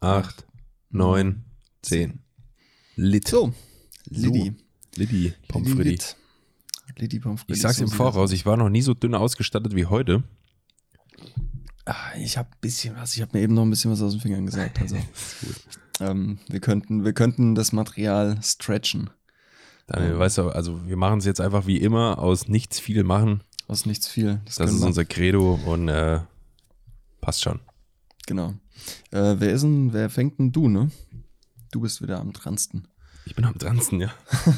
acht, neun, zehn. Lit. So, Liddy. Liddy, Pommes Liddy frites. Lit. Liddy Pommes frites. Ich sag's so im Voraus, ich war noch nie so dünn ausgestattet wie heute. das. Ah, Ich habe bisschen was. Ich habe mir eben noch ein bisschen was aus den Fingern gesagt. Also, ähm, wir könnten, wir könnten das Material stretchen. Daniel, weißt du, also wir machen es jetzt einfach wie immer aus nichts viel machen. Aus nichts viel. Das können ist wir. unser Credo und äh, passt schon. Genau. Äh, wer ist denn, wer fängt denn du, ne? Du bist wieder am dransten. Ich bin am dransten, ja.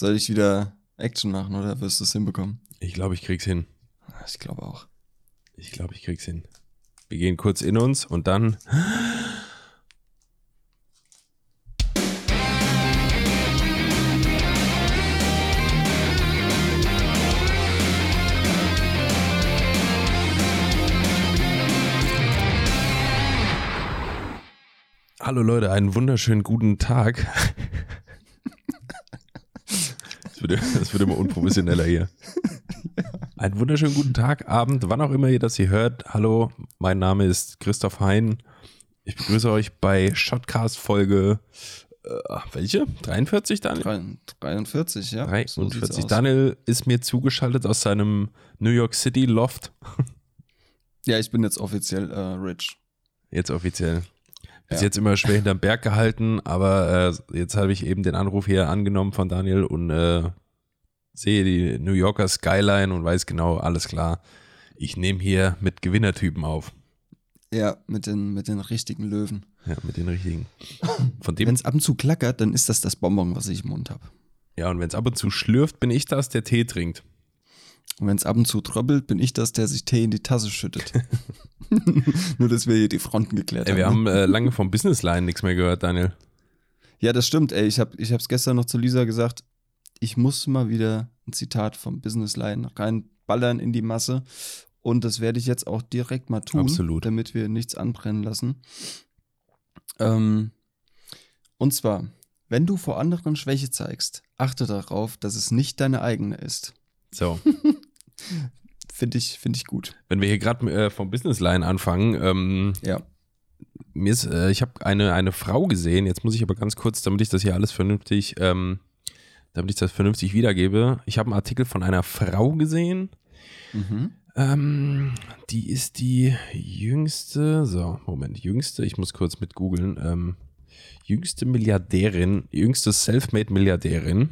Soll ich wieder Action machen oder wirst du es hinbekommen? Ich glaube, ich krieg's hin. Ich glaube auch. Ich glaube, ich krieg's hin. Wir gehen kurz in uns und dann. Hallo Leute, einen wunderschönen guten Tag. Das wird, das wird immer unprofessioneller hier. Einen wunderschönen guten Tag, Abend, wann auch immer ihr das hier hört. Hallo, mein Name ist Christoph Hein. Ich begrüße euch bei Shotcast Folge, äh, welche? 43, Daniel? Drei- 43, ja. So sieht's 43. aus. Daniel ist mir zugeschaltet aus seinem New York City Loft. Ja, ich bin jetzt offiziell äh, rich. Jetzt offiziell. Bis Ja. jetzt immer schwer hinterm Berg gehalten, aber äh, jetzt habe ich eben den Anruf hier angenommen von Daniel und äh, sehe die New Yorker Skyline und weiß genau, alles klar. Ich nehme hier mit Gewinnertypen auf. Ja, mit den, mit den richtigen Löwen. Ja, mit den richtigen. Wenn es ab und zu klackert, dann ist das das Bonbon, was ich im Mund habe. ja, und wenn es ab und zu schlürft, bin ich das, der Tee trinkt. Und wenn es ab und zu tröppelt, bin ich das, der sich Tee in die Tasse schüttet. Nur, dass wir hier die Fronten geklärt Ey, wir haben. haben äh, lange vom Businessline nichts mehr gehört, Daniel. Ja, das stimmt, ey. Ich habe ich hab's gestern noch zu Lisa gesagt. Ich muss mal wieder ein Zitat vom Businessline reinballern in die Masse. Und das werde ich jetzt auch direkt mal tun, Absolut. damit wir nichts anbrennen lassen. Ähm, und zwar, wenn du vor anderen Schwäche zeigst, achte darauf, dass es nicht deine eigene ist. So, Finde ich, find ich gut. wenn wir hier gerade äh, vom Businessline anfangen, ähm, Ja. mir ist, äh, ich habe eine, eine Frau gesehen, jetzt muss ich aber ganz kurz, damit ich das hier alles vernünftig, ähm, damit ich das vernünftig wiedergebe. Ich habe einen Artikel von einer Frau gesehen. Mhm. Ähm, die ist die jüngste, so, Moment, jüngste, ich muss kurz mit googeln, ähm, jüngste Milliardärin, jüngste Selfmade-Milliardärin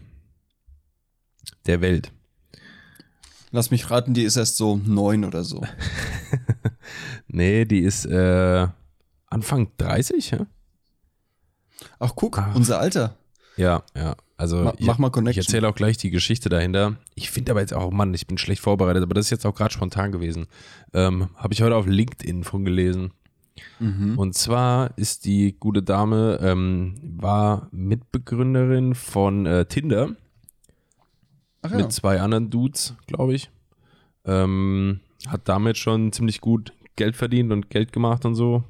der Welt. Lass mich raten, die ist erst so neun oder so. Nee, die ist äh, Anfang 30, ja? Ach, guck, Ach. unser Alter. Ja, ja. Also Ma- ich, mach mal ich Connection. erzähle auch gleich die Geschichte dahinter. Ich finde aber jetzt auch, Mann, ich bin schlecht vorbereitet, aber das ist jetzt auch gerade spontan gewesen. Ähm, Habe ich heute auf LinkedIn von gelesen. Mhm. Und zwar ist die gute Dame, ähm, war Mitbegründerin von äh, Tinder ja. mit zwei anderen Dudes, glaube ich. Ähm, hat damit schon ziemlich gut Geld verdient und Geld gemacht und so.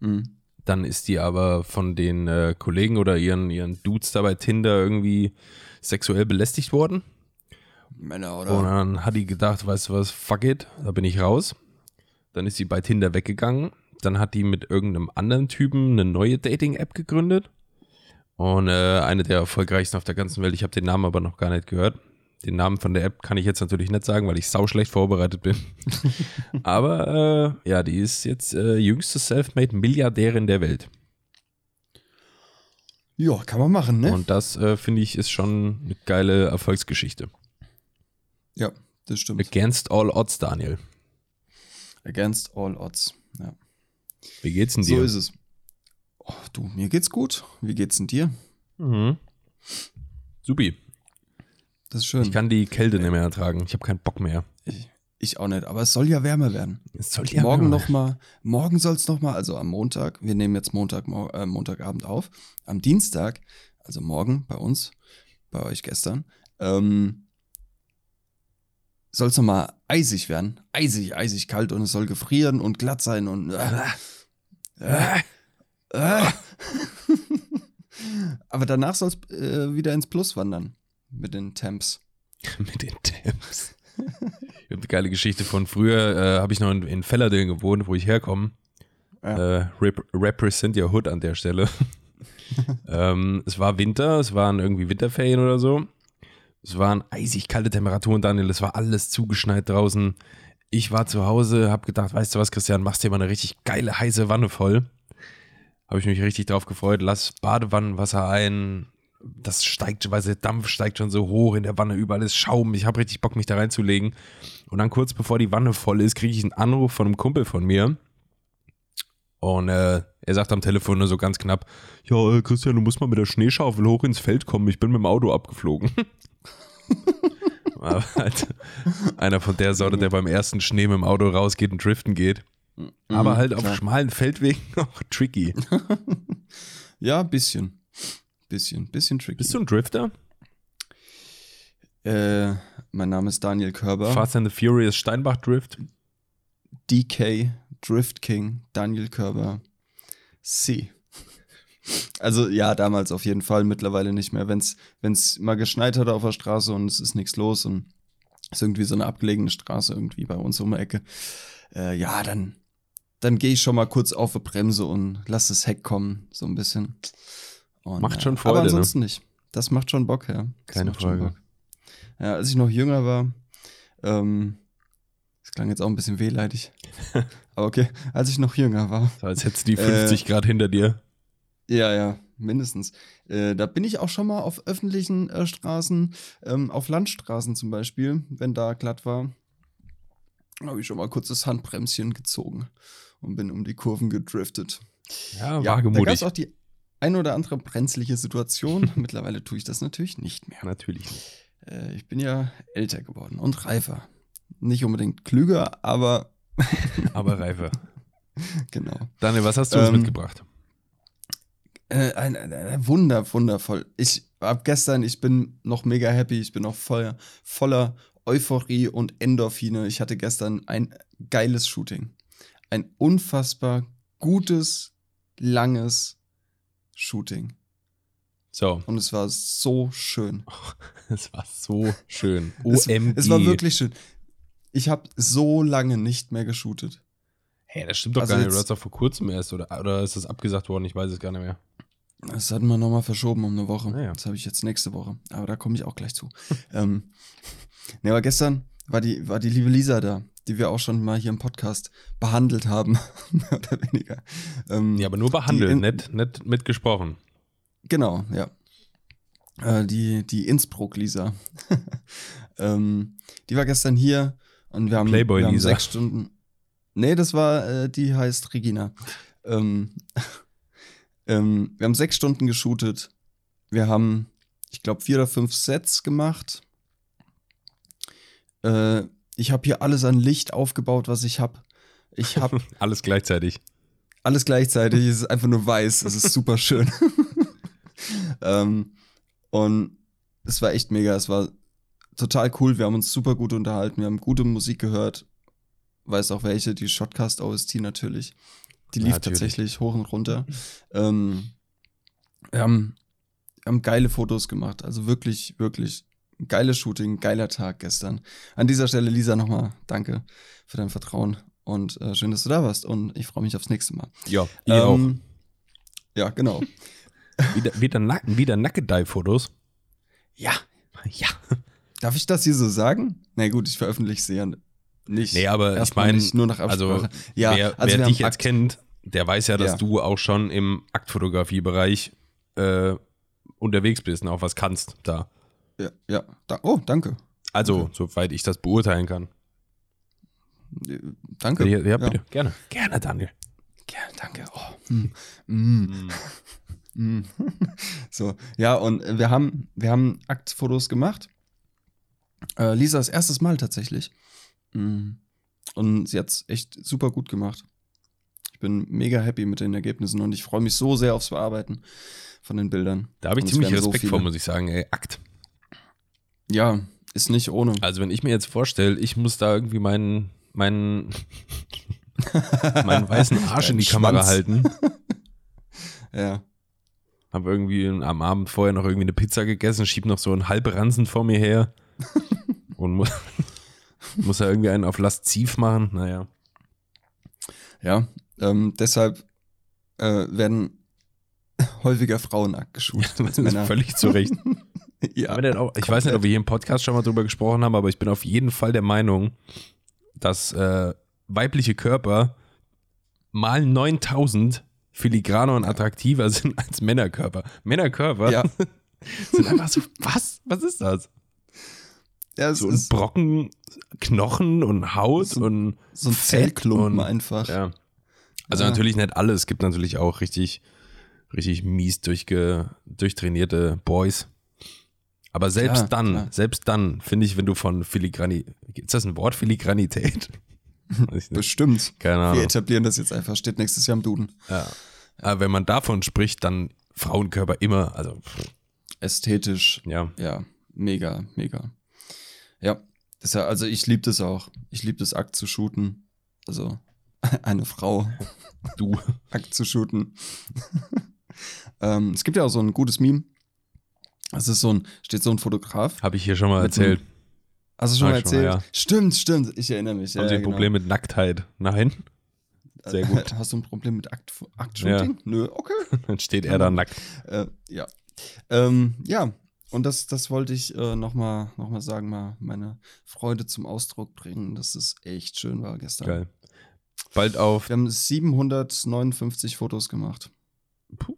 Mhm. Dann ist die aber von den äh, Kollegen oder ihren, ihren Dudes da bei Tinder irgendwie sexuell belästigt worden. Männer, Und oder? dann hat die gedacht, weißt du was, fuck it, da bin ich raus. Dann ist sie bei Tinder weggegangen. Dann hat die mit irgendeinem anderen Typen eine neue Dating-App gegründet. Und äh, eine der erfolgreichsten auf der ganzen Welt. Ich habe den Namen aber noch gar nicht gehört. Den Namen von der App kann ich jetzt natürlich nicht sagen, weil ich sau schlecht vorbereitet bin. aber äh, ja, die ist jetzt äh, jüngste Selfmade-Milliardärin der Welt. Ja, kann man machen, ne? Und das, äh, finde ich, ist schon eine geile Erfolgsgeschichte. ja, das stimmt. Against all odds, Daniel. Against all odds. Ja. Wie geht's denn dir? So ist es. Oh, du, mir geht's gut. Wie geht's denn dir? Mhm. Supi. Das ist schön. Ich kann die Kälte nicht mehr ertragen. Ich habe keinen Bock mehr. ich, ich auch nicht, aber es soll ja wärmer werden. Es soll morgen noch mal, morgen soll es noch mal, also am Montag, wir nehmen jetzt Montag, äh, Montagabend auf, am Dienstag, also morgen bei uns, bei euch gestern, ähm, soll es noch mal eisig werden, eisig, eisig kalt und es soll gefrieren und glatt sein und äh, äh, äh. aber danach soll es äh, wieder ins Plus wandern mit den Temps. mit den Temps. Ich habe eine geile Geschichte von früher. Äh, habe ich noch in, in Fellerding gewohnt, wo ich herkomme. Ja. Äh, rep represent your hood an der Stelle. ähm, es war Winter, es waren irgendwie Winterferien oder so. Es waren eisig kalte Temperaturen, Daniel. Es war alles zugeschneit draußen. Ich war zu Hause, hab gedacht, weißt du was, Christian, machst dir mal eine richtig geile, heiße Wanne voll. Habe ich mich richtig drauf gefreut. Lass Badewannenwasser ein. Das steigt, weil der Dampf steigt schon so hoch in der Wanne, überall ist Schaum. Ich habe richtig Bock, mich da reinzulegen. Und dann kurz bevor die Wanne voll ist, kriege ich einen Anruf von einem Kumpel von mir. Und äh, er sagt am Telefon nur so ganz knapp: Ja, äh, Christian, du musst mal mit der Schneeschaufel hoch ins Feld kommen. Ich bin mit dem Auto abgeflogen. Aber halt einer von der Sorte, der beim ersten Schnee mit dem Auto rausgeht und driften geht. Aber mhm, halt auf schmalen Feldwegen noch tricky. ja, bisschen. Bisschen, bisschen tricky. Bist du ein Drifter? Äh, mein Name ist Daniel Körber. Fast and the Furious Steinbach Drift. DK Drift King Daniel Körber. C. Also ja, damals auf jeden Fall, mittlerweile nicht mehr. Wenn es mal geschneit hat auf der Straße und es ist nichts los und es ist irgendwie so eine abgelegene Straße irgendwie bei uns um die Ecke, äh, ja, dann, dann gehe ich schon mal kurz auf die Bremse und lass das Heck kommen, so ein bisschen. Und, macht schon Freude, Aber ne? ansonsten ne? nicht. Das macht schon Bock, ja. Das Keine Frage. Ja, als ich noch jünger war, ähm, das klang jetzt auch ein bisschen wehleidig. Aber okay, als ich noch jünger war. So, als hättest du die 50 äh, Grad hinter dir. Ja, ja, mindestens. Äh, da bin ich auch schon mal auf öffentlichen äh, Straßen, ähm, auf Landstraßen zum Beispiel, wenn da glatt war, habe ich schon mal kurz das Handbremschen gezogen und bin um die Kurven gedriftet. Ja, ja wagemutig. Da gab es auch die ein oder andere brenzliche Situation. Mittlerweile tue ich das natürlich nicht mehr. Natürlich nicht. Äh, ich bin ja älter geworden und reifer. Nicht unbedingt klüger, aber. aber reifer. Genau. Daniel, was hast du uns ähm, mitgebracht? Äh, ein, ein, ein, wunder, wundervoll. Ich ab gestern, ich bin noch mega happy, ich bin noch voll, voller Euphorie und Endorphine. Ich hatte gestern ein geiles Shooting. Ein unfassbar gutes, langes Shooting. So. Und es war so schön. es war so schön. OMG. Es, es war wirklich schön. Ich habe so lange nicht mehr geshootet. Hey, das stimmt doch also gar nicht. Du hast doch vor kurzem erst, oder, oder ist das abgesagt worden? Ich weiß es gar nicht mehr. Das hatten wir nochmal verschoben um eine Woche. Ah, ja. Das habe ich jetzt nächste Woche. Aber da komme ich auch gleich zu. ähm, ne, aber gestern war die, war die liebe Lisa da, die wir auch schon mal hier im Podcast behandelt haben. mehr oder weniger. Ähm, ja, aber nur behandelt, in, nicht, nicht mitgesprochen. Genau, ja. Äh, die, die Innsbruck-Lisa. ähm, die war gestern hier und wir haben, Playboy wir haben Lisa. sechs Stunden. Nee, das war, äh, die heißt Regina. Ähm, ähm, wir haben sechs Stunden geshootet. Wir haben, ich glaube, vier oder fünf Sets gemacht. Äh, ich habe hier alles an Licht aufgebaut, was ich habe. Ich habe alles gleichzeitig. Alles gleichzeitig. es ist einfach nur weiß. Es ist super schön. ähm, und es war echt mega. Es war total cool. Wir haben uns super gut unterhalten. Wir haben gute Musik gehört. Weiß auch welche, die Shotcast OST natürlich. Die lief ja, tatsächlich hoch und runter. Ähm, wir, haben, wir haben geile Fotos gemacht. Also wirklich, wirklich geiles Shooting, geiler Tag gestern. An dieser Stelle, Lisa, nochmal danke für dein Vertrauen und äh, schön, dass du da warst. Und ich freue mich aufs nächste Mal. Ja, ihr ähm, auch. Ja, genau. wieder, wieder, Nacken, wieder Nackedei-Fotos? Ja. Ja. Darf ich das hier so sagen? Na nee, gut, ich veröffentliche sie ja nicht. Nee, aber ich meine, nur nach also Absprache. Also, ja, wer, also wer dich jetzt kennt, der weiß ja, dass ja. du auch schon im Aktfotografiebereich äh, unterwegs bist und auch was kannst da. Ja, ja. Da, oh, danke. Also, okay. soweit ich das beurteilen kann. Äh, danke. Ja, ja, bitte. Gerne. Gerne, Daniel. Gerne, danke. Oh. Mm. Mm. so, ja, und wir haben, wir haben Aktfotos gemacht. Äh, Lisa das erstes Mal tatsächlich. Mm. Und sie hat es echt super gut gemacht. Ich bin mega happy mit den Ergebnissen und ich freue mich so sehr aufs Bearbeiten von den Bildern. Da habe ich ziemlich Respekt so vor, muss ich sagen. Ey, Akt. Ja, ist nicht ohne. Also wenn ich mir jetzt vorstelle, ich muss da irgendwie meinen, meinen, meinen weißen Arsch in die Schwanz. Kamera halten. ja. Hab irgendwie am Abend vorher noch irgendwie eine Pizza gegessen, schieb noch so einen halben vor mir her und muss, muss ja irgendwie einen auf lasziv machen. Naja. Ja, Ähm, deshalb äh, werden häufiger Frauen nackt geshootet als Männer. Völlig zu Recht. ja. Auch, ich weiß nicht, ob wir hier im Podcast schon mal drüber gesprochen haben, aber ich bin auf jeden Fall der Meinung, dass äh, weibliche Körper mal 9000 filigraner und attraktiver sind als Männerkörper. Männerkörper Ja. sind einfach so, was? Was ist das? ja, So ein Brocken Knochen und Haut So- und so ein Zellklumpen einfach. ja. Also Ja. natürlich nicht alles. Es gibt natürlich auch richtig, richtig mies durchge, durchtrainierte Boys. Aber selbst Klar, dann, klar. selbst dann, finde ich, wenn du von Filigrani, ist das ein Wort, Filigranität? Bestimmt. Keine Wir Ahnung. etablieren das jetzt einfach. Steht nächstes Jahr im Duden. Ja. Aber wenn man davon spricht, dann Frauenkörper immer, also Ästhetisch. ja, Ja, mega, mega. Ja, das ja, also ich liebe das auch. Ich liebe das Akt zu shooten. Also eine Frau du. Akt zu shooten. ähm, es gibt ja auch so ein gutes Meme. Es ist so ein, steht so ein Fotograf. Habe ich hier schon mal erzählt. Hast du schon Ah, mal schon mal, erzählt? ja. Stimmt, stimmt. Ich erinnere mich. Haben ja, Sie ein genau. Problem mit Nacktheit? Nein? Sehr gut. Hast du ein Problem mit Akt, Akt-Shooting? Nö, okay. Dann steht er da nackt. Äh, ja. Ähm, ja, und das, das wollte ich äh, nochmal noch mal sagen, mal meine Freude zum Ausdruck bringen, dass es echt schön war gestern. Geil. Bald auf. Wir haben 759 Fotos gemacht. Puh.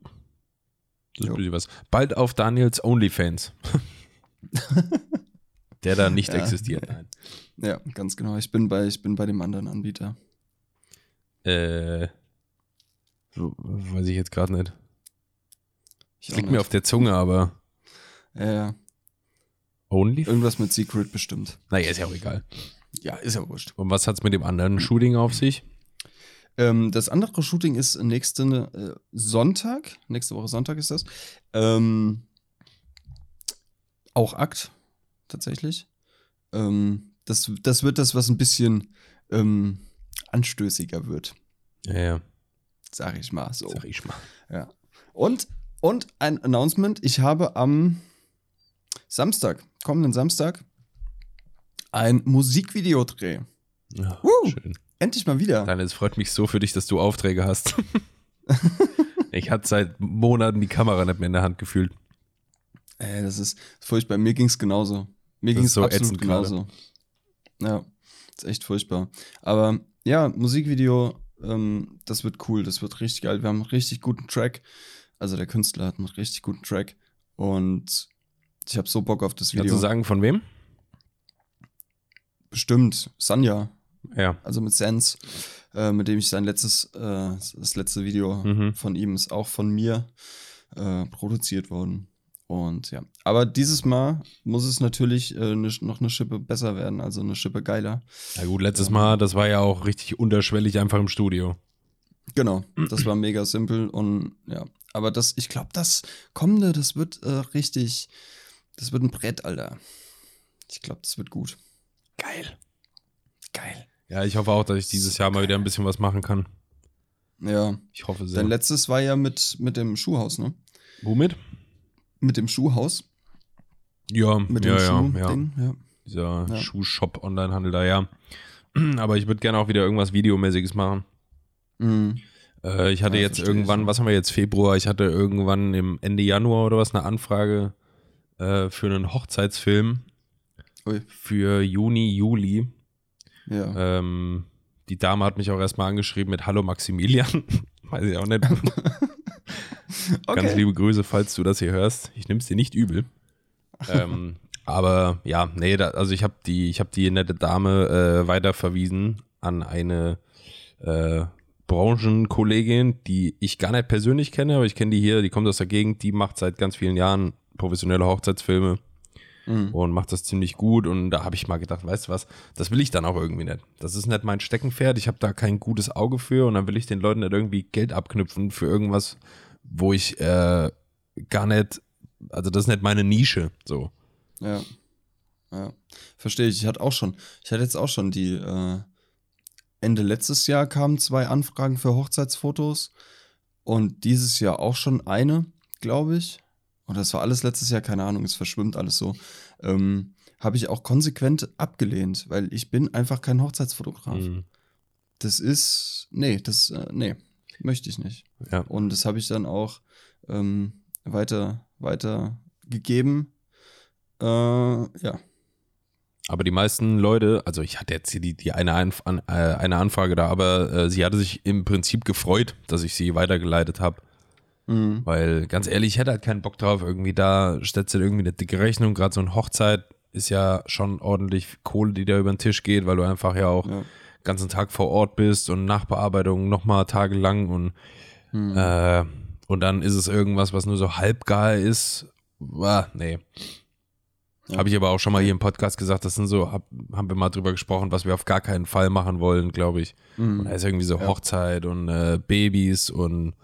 Das ist ein bisschen was. Bald auf Daniels OnlyFans. Der da nicht Ja. existiert. Nein. Ja, ganz genau. Ich bin bei, ich bin bei dem anderen Anbieter. Äh. so, Weiß ich jetzt gerade nicht. Ich Liegt mir auf der Zunge, aber. ja, ja. OnlyFans? Irgendwas mit Secret bestimmt. Naja, ist ja auch egal. Ja, ist ja wurscht. Und was hat's mit dem anderen Shooting auf sich? Ähm, das andere Shooting ist nächsten äh, Sonntag. Nächste Woche Sonntag ist das. Ähm, auch Akt, tatsächlich. Ähm, das, das wird das, was ein bisschen ähm, anstößiger wird, Ja, ja. sag ich mal so. Sag ich mal. Ja. Und, und ein Announcement: Ich habe am Samstag, kommenden Samstag, ein Musikvideodreh. Ja, schön. Endlich mal wieder. Daniel, es freut mich so für dich, dass du Aufträge hast. ich hatte seit Monaten die Kamera nicht mehr in der Hand gefühlt. Ey, das ist furchtbar. Mir ging's genauso. Mir ging's ist so absolut ätzend gerade. genauso. Ja, ist echt furchtbar. Aber ja, Musikvideo, ähm, das wird cool, das wird richtig geil. Wir haben einen richtig guten Track. Also der Künstler hat einen richtig guten Track. Und ich habe so Bock auf das Kannst Video. du sagen, von wem? Bestimmt, Sanja, Ja. also mit Sense, äh, mit dem ich sein letztes, äh, das letzte Video Mhm. von ihm ist auch von mir äh, produziert worden. Und ja, aber dieses Mal muss es natürlich äh, ne, noch eine Schippe besser werden, also eine Schippe geiler. Na gut, letztes Ähm. Mal, das war ja auch richtig unterschwellig einfach im Studio. Genau, das war mega simpel und ja, aber das, ich glaube, das kommende, das wird äh, richtig, das wird ein Brett, Alter. Ich glaube, das wird gut. Geil. Geil. Ja, ich hoffe auch, dass ich dieses Jahr mal wieder ein bisschen was machen kann. Ja, Ich hoffe sehr. dein letztes war ja mit, mit dem Schuhhaus, ne? Womit? Mit dem Schuhhaus, Ja, mit dem ja, ja. Schuhding, ja. Dieser Ja. Schuhshop, Onlinehandel da, ja. Aber ich würde gerne auch wieder irgendwas Videomäßiges machen. Mhm. Äh, ich hatte Ja, jetzt irgendwann, ich. was haben wir jetzt, Februar, ich hatte irgendwann im Ende Januar oder was eine Anfrage äh, für einen Hochzeitsfilm Ui. für Juni, Juli. Ja. Ähm, die Dame hat mich auch erstmal angeschrieben mit Hallo Maximilian. Weiß ich auch nicht. Ganz liebe Grüße, falls du das hier hörst. Ich nehme es dir nicht übel. ähm, aber ja, nee, da, also ich habe die, ich habe die nette Dame äh, weiterverwiesen an eine äh, Branchenkollegin, die ich gar nicht persönlich kenne, aber ich kenne die hier, die kommt aus der Gegend, die macht seit ganz vielen Jahren professionelle Hochzeitsfilme Mhm. und macht das ziemlich gut. Und da habe ich mal gedacht, weißt du was, das will ich dann auch irgendwie nicht. Das ist nicht mein Steckenpferd, ich habe da kein gutes Auge für und dann will ich den Leuten nicht irgendwie Geld abknüpfen für irgendwas, wo ich äh, gar nicht, also das ist nicht meine Nische, so. Ja. Ja. Verstehe ich. Ich hatte auch schon, ich hatte jetzt auch schon die, äh, Ende letztes Jahr kamen zwei Anfragen für Hochzeitsfotos und dieses Jahr auch schon eine, glaube ich. Und das war alles letztes Jahr, keine Ahnung, es verschwimmt alles so. Ähm, Habe ich auch konsequent abgelehnt, weil ich bin einfach kein Hochzeitsfotograf. Mhm. das ist, nee, das, äh, nee, möchte ich nicht. Ja. Und das habe ich dann auch ähm, weiter, weiter gegeben. Äh, ja. Aber die meisten Leute, also ich hatte jetzt hier die, die eine, Anf an, äh, eine Anfrage da, aber äh, sie hatte sich im Prinzip gefreut, dass ich sie weitergeleitet habe. Mhm. Weil ganz ehrlich, ich hätte halt keinen Bock drauf, irgendwie da stellst du irgendwie eine dicke Rechnung, gerade so eine Hochzeit ist ja schon ordentlich Kohle, die da über den Tisch geht, weil du einfach ja auch Ja. ganzen Tag vor Ort bist und Nachbearbeitung nochmal tagelang und Mhm. äh, und dann ist es irgendwas, was nur so halbgar ist. Ah, nee. Ja. Habe ich aber auch schon mal hier im Podcast gesagt, das sind so, hab, haben wir mal drüber gesprochen, was wir auf gar keinen Fall machen wollen, glaube ich. Mhm. Und da ist irgendwie so Ja. Hochzeit und äh, Babys und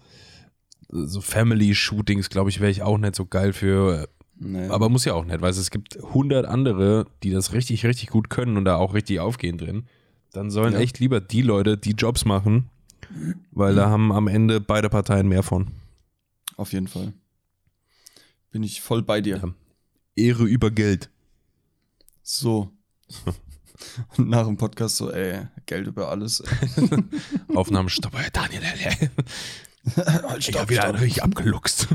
so Family-Shootings, glaube ich, wäre ich auch nicht so geil für. Nee. Aber muss ja auch nicht, weil es gibt hundert andere, die das richtig, richtig gut können und da auch richtig aufgehen drin. Dann sollen Ja. echt lieber die Leute die Jobs machen, weil da haben am Ende beide Parteien mehr von. Auf jeden Fall. Bin ich voll bei dir. Ja. Ehre über Geld. So. Und nach dem Podcast so, ey, Geld über alles. Aufnahmestopp, Herr Daniel. Halt, Ich habe wieder einen richtig abgeluchst.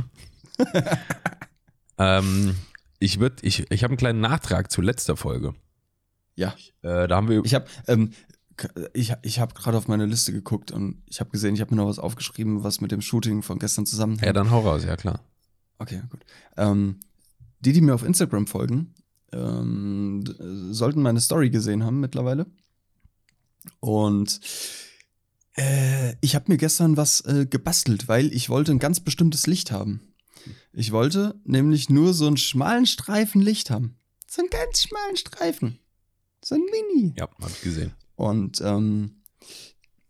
ähm, ich würde, ich, ich habe einen kleinen Nachtrag zu letzter Folge. Ja. Äh, da haben wir, Ich habe ähm, ich, ich hab gerade auf meine Liste geguckt und ich habe gesehen, ich habe mir noch was aufgeschrieben, was mit dem Shooting von gestern zusammenhängt. ja, dann hau raus, ja klar. Okay, gut. Ähm, die, die mir auf Instagram folgen, ähm, äh, sollten meine Story gesehen haben mittlerweile. Und äh, ich habe mir gestern was äh, gebastelt, weil ich wollte ein ganz bestimmtes Licht haben. Ich wollte nämlich nur so einen schmalen Streifen Licht haben. So einen ganz schmalen Streifen. So ein Mini. Ja, hab ich gesehen. Und ähm,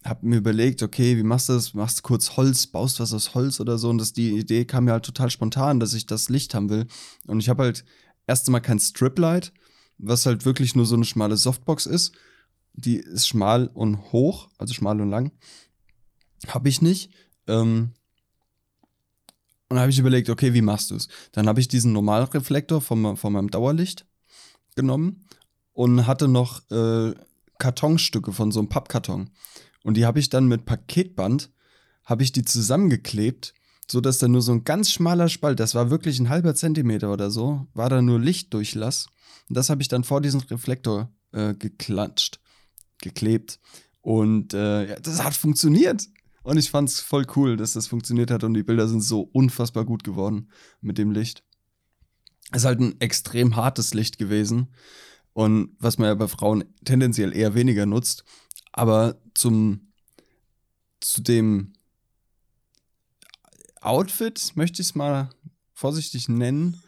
hab mir überlegt, okay, wie machst du das? Machst du kurz Holz, baust was aus Holz oder so? Und das, die Idee kam mir halt total spontan, dass ich das Licht haben will. Und ich habe halt erst einmal kein Striplight, was halt wirklich nur so eine schmale Softbox ist. Die ist schmal und hoch, also schmal und lang. Habe ich nicht. Ähm, und habe ich überlegt, okay, wie machst du es? Dann habe ich diesen Normalreflektor von, von meinem Dauerlicht genommen und hatte noch äh, Kartonstücke von so einem Pappkarton. Und die habe ich dann mit Paketband, habe ich die zusammengeklebt, so dass da nur so ein ganz schmaler Spalt, das war wirklich ein halber Zentimeter oder so, war da nur Lichtdurchlass. Und das habe ich dann vor diesen Reflektor äh, geklatscht, geklebt. Und äh, ja, das hat funktioniert. Und ich fand es voll cool, dass das funktioniert hat und die Bilder sind so unfassbar gut geworden mit dem Licht. Es ist halt ein extrem hartes Licht gewesen. Und was man ja bei Frauen tendenziell eher weniger nutzt. Aber zum, zu dem Outfit, möchte ich es mal vorsichtig nennen,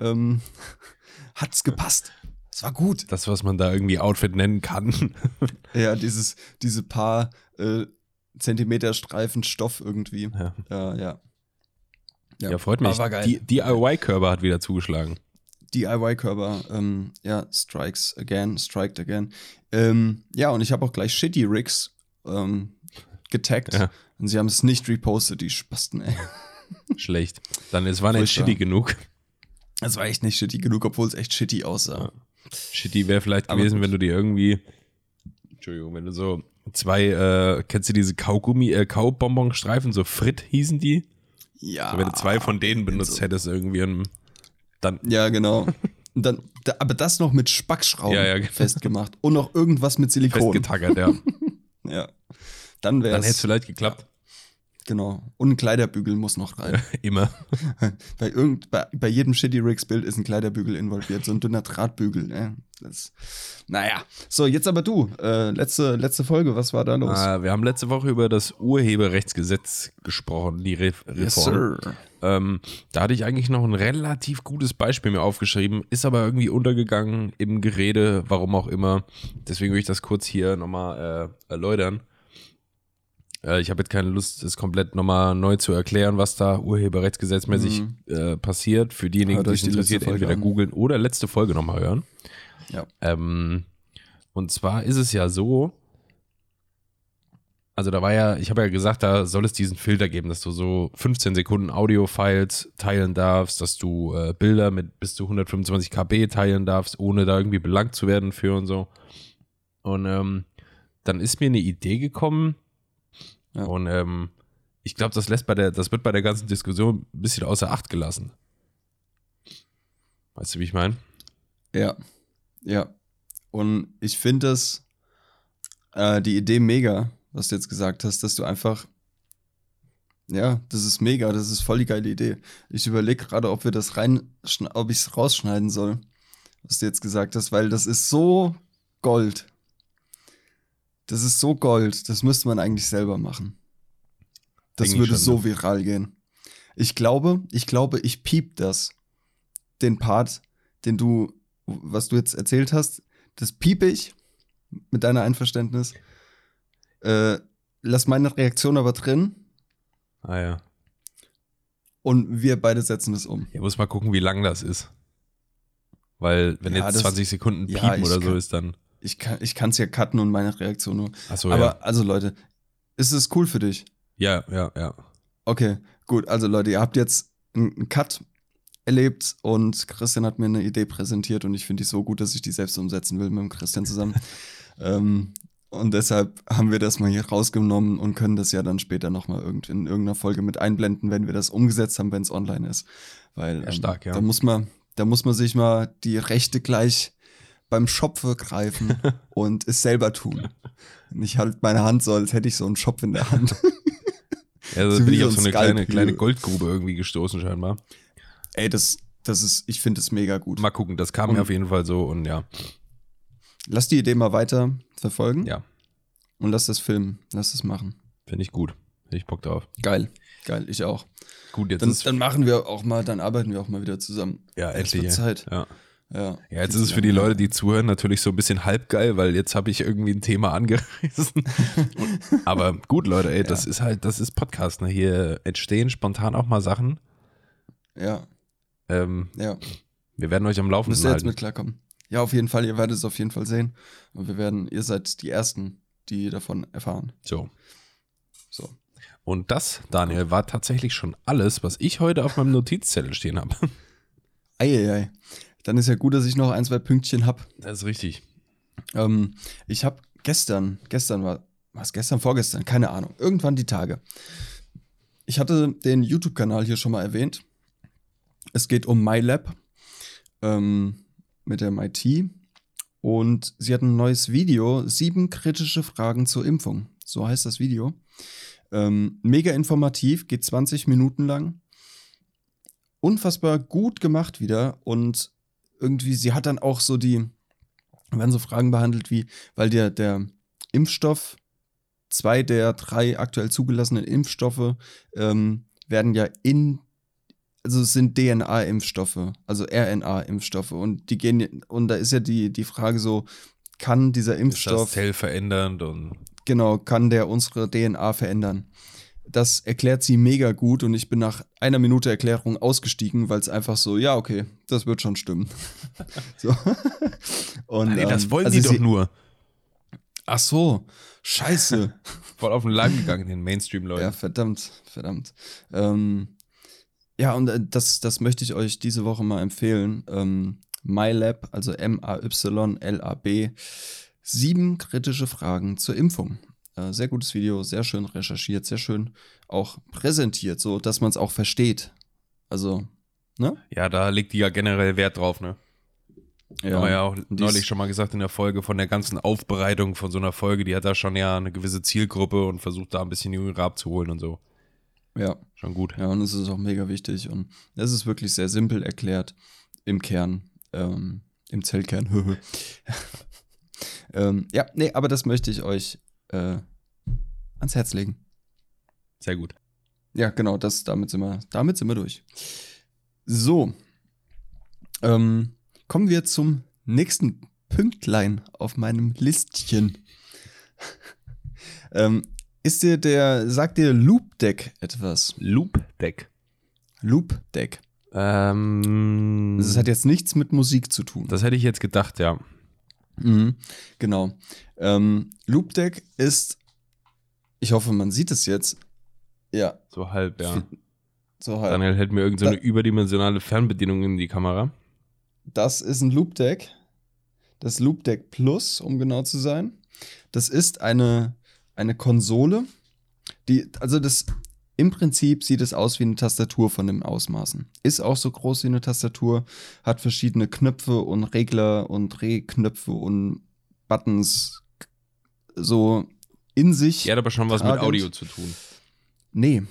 ähm, hat es gepasst. Es war gut. Das, was man da irgendwie Outfit nennen kann. Ja, dieses, diese paar äh, Zentimeter Streifen Stoff irgendwie. ja. Ja, ja. ja, freut mich. Aber war geil. Die DIY-Körper hat wieder zugeschlagen. DIY-Körper, ähm, ja, strikes again, striked again. Ähm, ja, und ich habe auch gleich Shitty Rigs ähm, getaggt. Ja. Und sie haben es nicht repostet, die Spasten, ey. Schlecht. Dann es war nicht Furchtbar. shitty genug. Es war echt nicht shitty genug, obwohl es echt shitty aussah. Shitty wäre vielleicht Aber gewesen, gut. wenn du dir irgendwie, Entschuldigung, wenn du so zwei, äh, kennst du diese Kaugummi, äh, Kaubonbonstreifen, so Frit hießen die? Ja. So, wenn du zwei von denen benutzt so- hättest, irgendwie, und dann, Ja, genau. Dann, da, aber das noch mit Spackschrauben Ja, ja, genau. festgemacht. Und noch irgendwas mit Silikon. festgetackert, ja. Ja. Dann wäre Dann hätte es. vielleicht geklappt. Genau. Und ein Kleiderbügel muss noch rein. Immer. bei, irgend, bei, bei jedem Shitty Rigs Bild ist ein Kleiderbügel involviert, so ein dünner Drahtbügel. Ne? Das, naja. So, jetzt aber du. Äh, letzte, letzte Folge, was war da los? Äh, wir haben letzte Woche über das Urheberrechtsgesetz gesprochen, die Re Reform. Ähm, da hatte ich eigentlich noch ein relativ gutes Beispiel mir aufgeschrieben, ist aber irgendwie untergegangen im Gerede, warum auch immer. Deswegen will ich das kurz hier nochmal äh, erläutern. Äh, ich habe jetzt keine Lust, es komplett nochmal neu zu erklären, was da urheberrechtsgesetzmäßig Mhm. äh, passiert. Für diejenigen, die letzte interessiert, entweder an. googeln oder letzte Folge nochmal hören. Ja. Ähm, und zwar ist es ja so, also da war ja, ich habe ja gesagt, da soll es diesen Filter geben, dass du so 15 Sekunden Audio-Files teilen darfst, dass du äh, Bilder mit bis zu 125 KB teilen darfst, ohne da irgendwie belangt zu werden für und so. Und ähm, dann ist mir eine Idee gekommen Ja. und ähm, ich glaube, das lässt bei der, das wird bei der ganzen Diskussion ein bisschen außer Acht gelassen. Weißt du, wie ich meine? Ja, ja. Und ich finde das, äh, die Idee mega, was du jetzt gesagt hast, dass du einfach, ja, das ist mega, das ist voll die geile Idee. Ich überlege gerade, ob wir das rein, ob ich es rausschneiden soll, was du jetzt gesagt hast, weil das ist so Gold. Das ist so Gold, das müsste man eigentlich selber machen. Das Eigentlich würde schon, so ne? viral gehen. Ich glaube, ich glaube, ich piep das. Den Part, den du, was du jetzt erzählt hast, das piep ich mit deiner Einverständnis. Äh, lass meine Reaktion aber drin Ah ja. und wir beide setzen das um. Ja, muss mal gucken, wie lang das ist. Weil, wenn Ja, jetzt das- 20 Sekunden piepen ja, oder so kann- ist, dann. Ich kann es ja cutten und meine Reaktion nur. Achso, aber ja. also Leute, ist es cool für dich? Ja, ja, ja. Okay, gut. Also Leute, ihr habt jetzt einen Cut erlebt und Christian hat mir eine Idee präsentiert und ich finde die so gut, dass ich die selbst umsetzen will mit dem Christian zusammen. ähm, und deshalb haben wir das mal hier rausgenommen und können das ja dann später nochmal irgend, in irgendeiner Folge mit einblenden, wenn wir das umgesetzt haben, wenn es online ist. Weil Ja, stark, ja. da muss man, da muss man sich mal die Rechte gleich beim Schopfe greifen und es selber tun. Und ich halte meine Hand so, als hätte ich so einen Schopf in der Hand. Ja, also So bin ich auf so ein eine kleine, kleine Goldgrube irgendwie gestoßen, scheinbar. Ey, das, das ist, ich finde es mega gut. Mal gucken, das kam Und- mir auf jeden Fall so und ja. Lass die Idee mal weiter verfolgen. Ja. Und lass das filmen. Lass das machen. Finde ich gut. Hätte ich Bock drauf. Geil. Geil, ich auch. Gut, jetzt Dann, dann machen wir auch mal, dann arbeiten wir auch mal wieder zusammen. ja, endlich. Zeit. Ja. Ja, ja, jetzt ist es für die Leute, die zuhören, natürlich so ein bisschen halbgeil, weil jetzt habe ich irgendwie ein Thema angerissen. Aber gut, Leute, ey, das ist halt, das ist Podcast. Ne? Hier entstehen spontan auch mal Sachen. Ja, Ähm, ja. wir werden euch am Laufenden Müsst ihr jetzt mit klarkommen. Ja, auf jeden Fall. Ihr werdet es auf jeden Fall sehen. Und wir werden, ihr seid die Ersten, die davon erfahren. So. So. Und das, Daniel, war tatsächlich schon alles, was ich heute auf meinem Notizzettel stehen habe. Eieiei. Dann ist ja gut, dass ich noch ein, zwei Pünktchen habe. Das ist richtig. Ähm, ich habe gestern, gestern war, was gestern, vorgestern, keine Ahnung, irgendwann die Tage. Ich hatte den YouTube-Kanal hier schon mal erwähnt. Es geht um MyLab ähm, mit der MIT. Und sie hat ein neues Video, sieben kritische Fragen zur Impfung. So heißt das Video. Ähm, mega informativ, geht 20 Minuten lang. Unfassbar gut gemacht wieder. Und irgendwie, sie hat dann auch so die, werden so Fragen behandelt wie, weil der, der Impfstoff, zwei der drei aktuell zugelassenen Impfstoffe ähm, werden ja in, also es sind DNA-Impfstoffe, also RNA-Impfstoffe und die gehen, und da ist ja die, die Frage so, kann dieser Ist das Impfstoff, zellverändernd und genau, kann der unsere DNA verändern? Das erklärt sie mega gut und ich bin nach einer Minute Erklärung ausgestiegen, weil es einfach so, ja, okay, das wird schon stimmen. so. und, nee, das ähm, wollen also die doch sie- nur. Ach so, scheiße. Voll auf den Leim gegangen, den Mainstream-Leuten. ja, verdammt, verdammt. Ähm, ja, und äh, das, das möchte ich euch diese Woche mal empfehlen. Ähm, MyLab, also M-A-Y-L-A-B. Sieben kritische Fragen zur Impfung. Äh, sehr gutes Video, sehr schön recherchiert, sehr schön auch präsentiert, so dass man es auch versteht. Also, ne? Ja, da legt die ja generell Wert drauf, ne? Ja. Haben wir ja auch neulich schon mal gesagt in der Folge von der ganzen Aufbereitung von so einer Folge, die hat da schon ja eine gewisse Zielgruppe und versucht da ein bisschen Jüngere abzuholen und so. Ja, Schon gut. Ja, und es ist auch mega wichtig. Und es ist wirklich sehr simpel erklärt im Kern, ähm, im Zellkern. ähm, ja, nee, aber das möchte ich euch äh, ans Herz legen. Sehr gut. Ja, genau, das, damit sind wir, damit sind wir durch. So. Ähm, kommen wir zum nächsten Pünktlein auf meinem Listchen. ähm, ist dir der, sagt dir Loop Deck etwas? Loop Deck. Loop Deck. Ähm, Das hat jetzt nichts mit Musik zu tun. das hätte ich jetzt gedacht, ja. Mhm, genau. Ähm, Loop Deck ist, ich hoffe, man sieht es jetzt. Ja, So halb, ja. so halt. Daniel hält mir irgendeine so Da- überdimensionale Fernbedienung in die Kamera. Das ist ein Loop Deck. Das Loop Deck Plus, um genau zu sein. Das ist eine, eine Konsole, die, also das, im Prinzip sieht es aus wie eine Tastatur von den Ausmaßen. Ist auch so groß wie eine Tastatur, hat verschiedene Knöpfe und Regler und Drehknöpfe und Buttons so in sich. Die hat aber schon was mit Audio zu tun. Nee.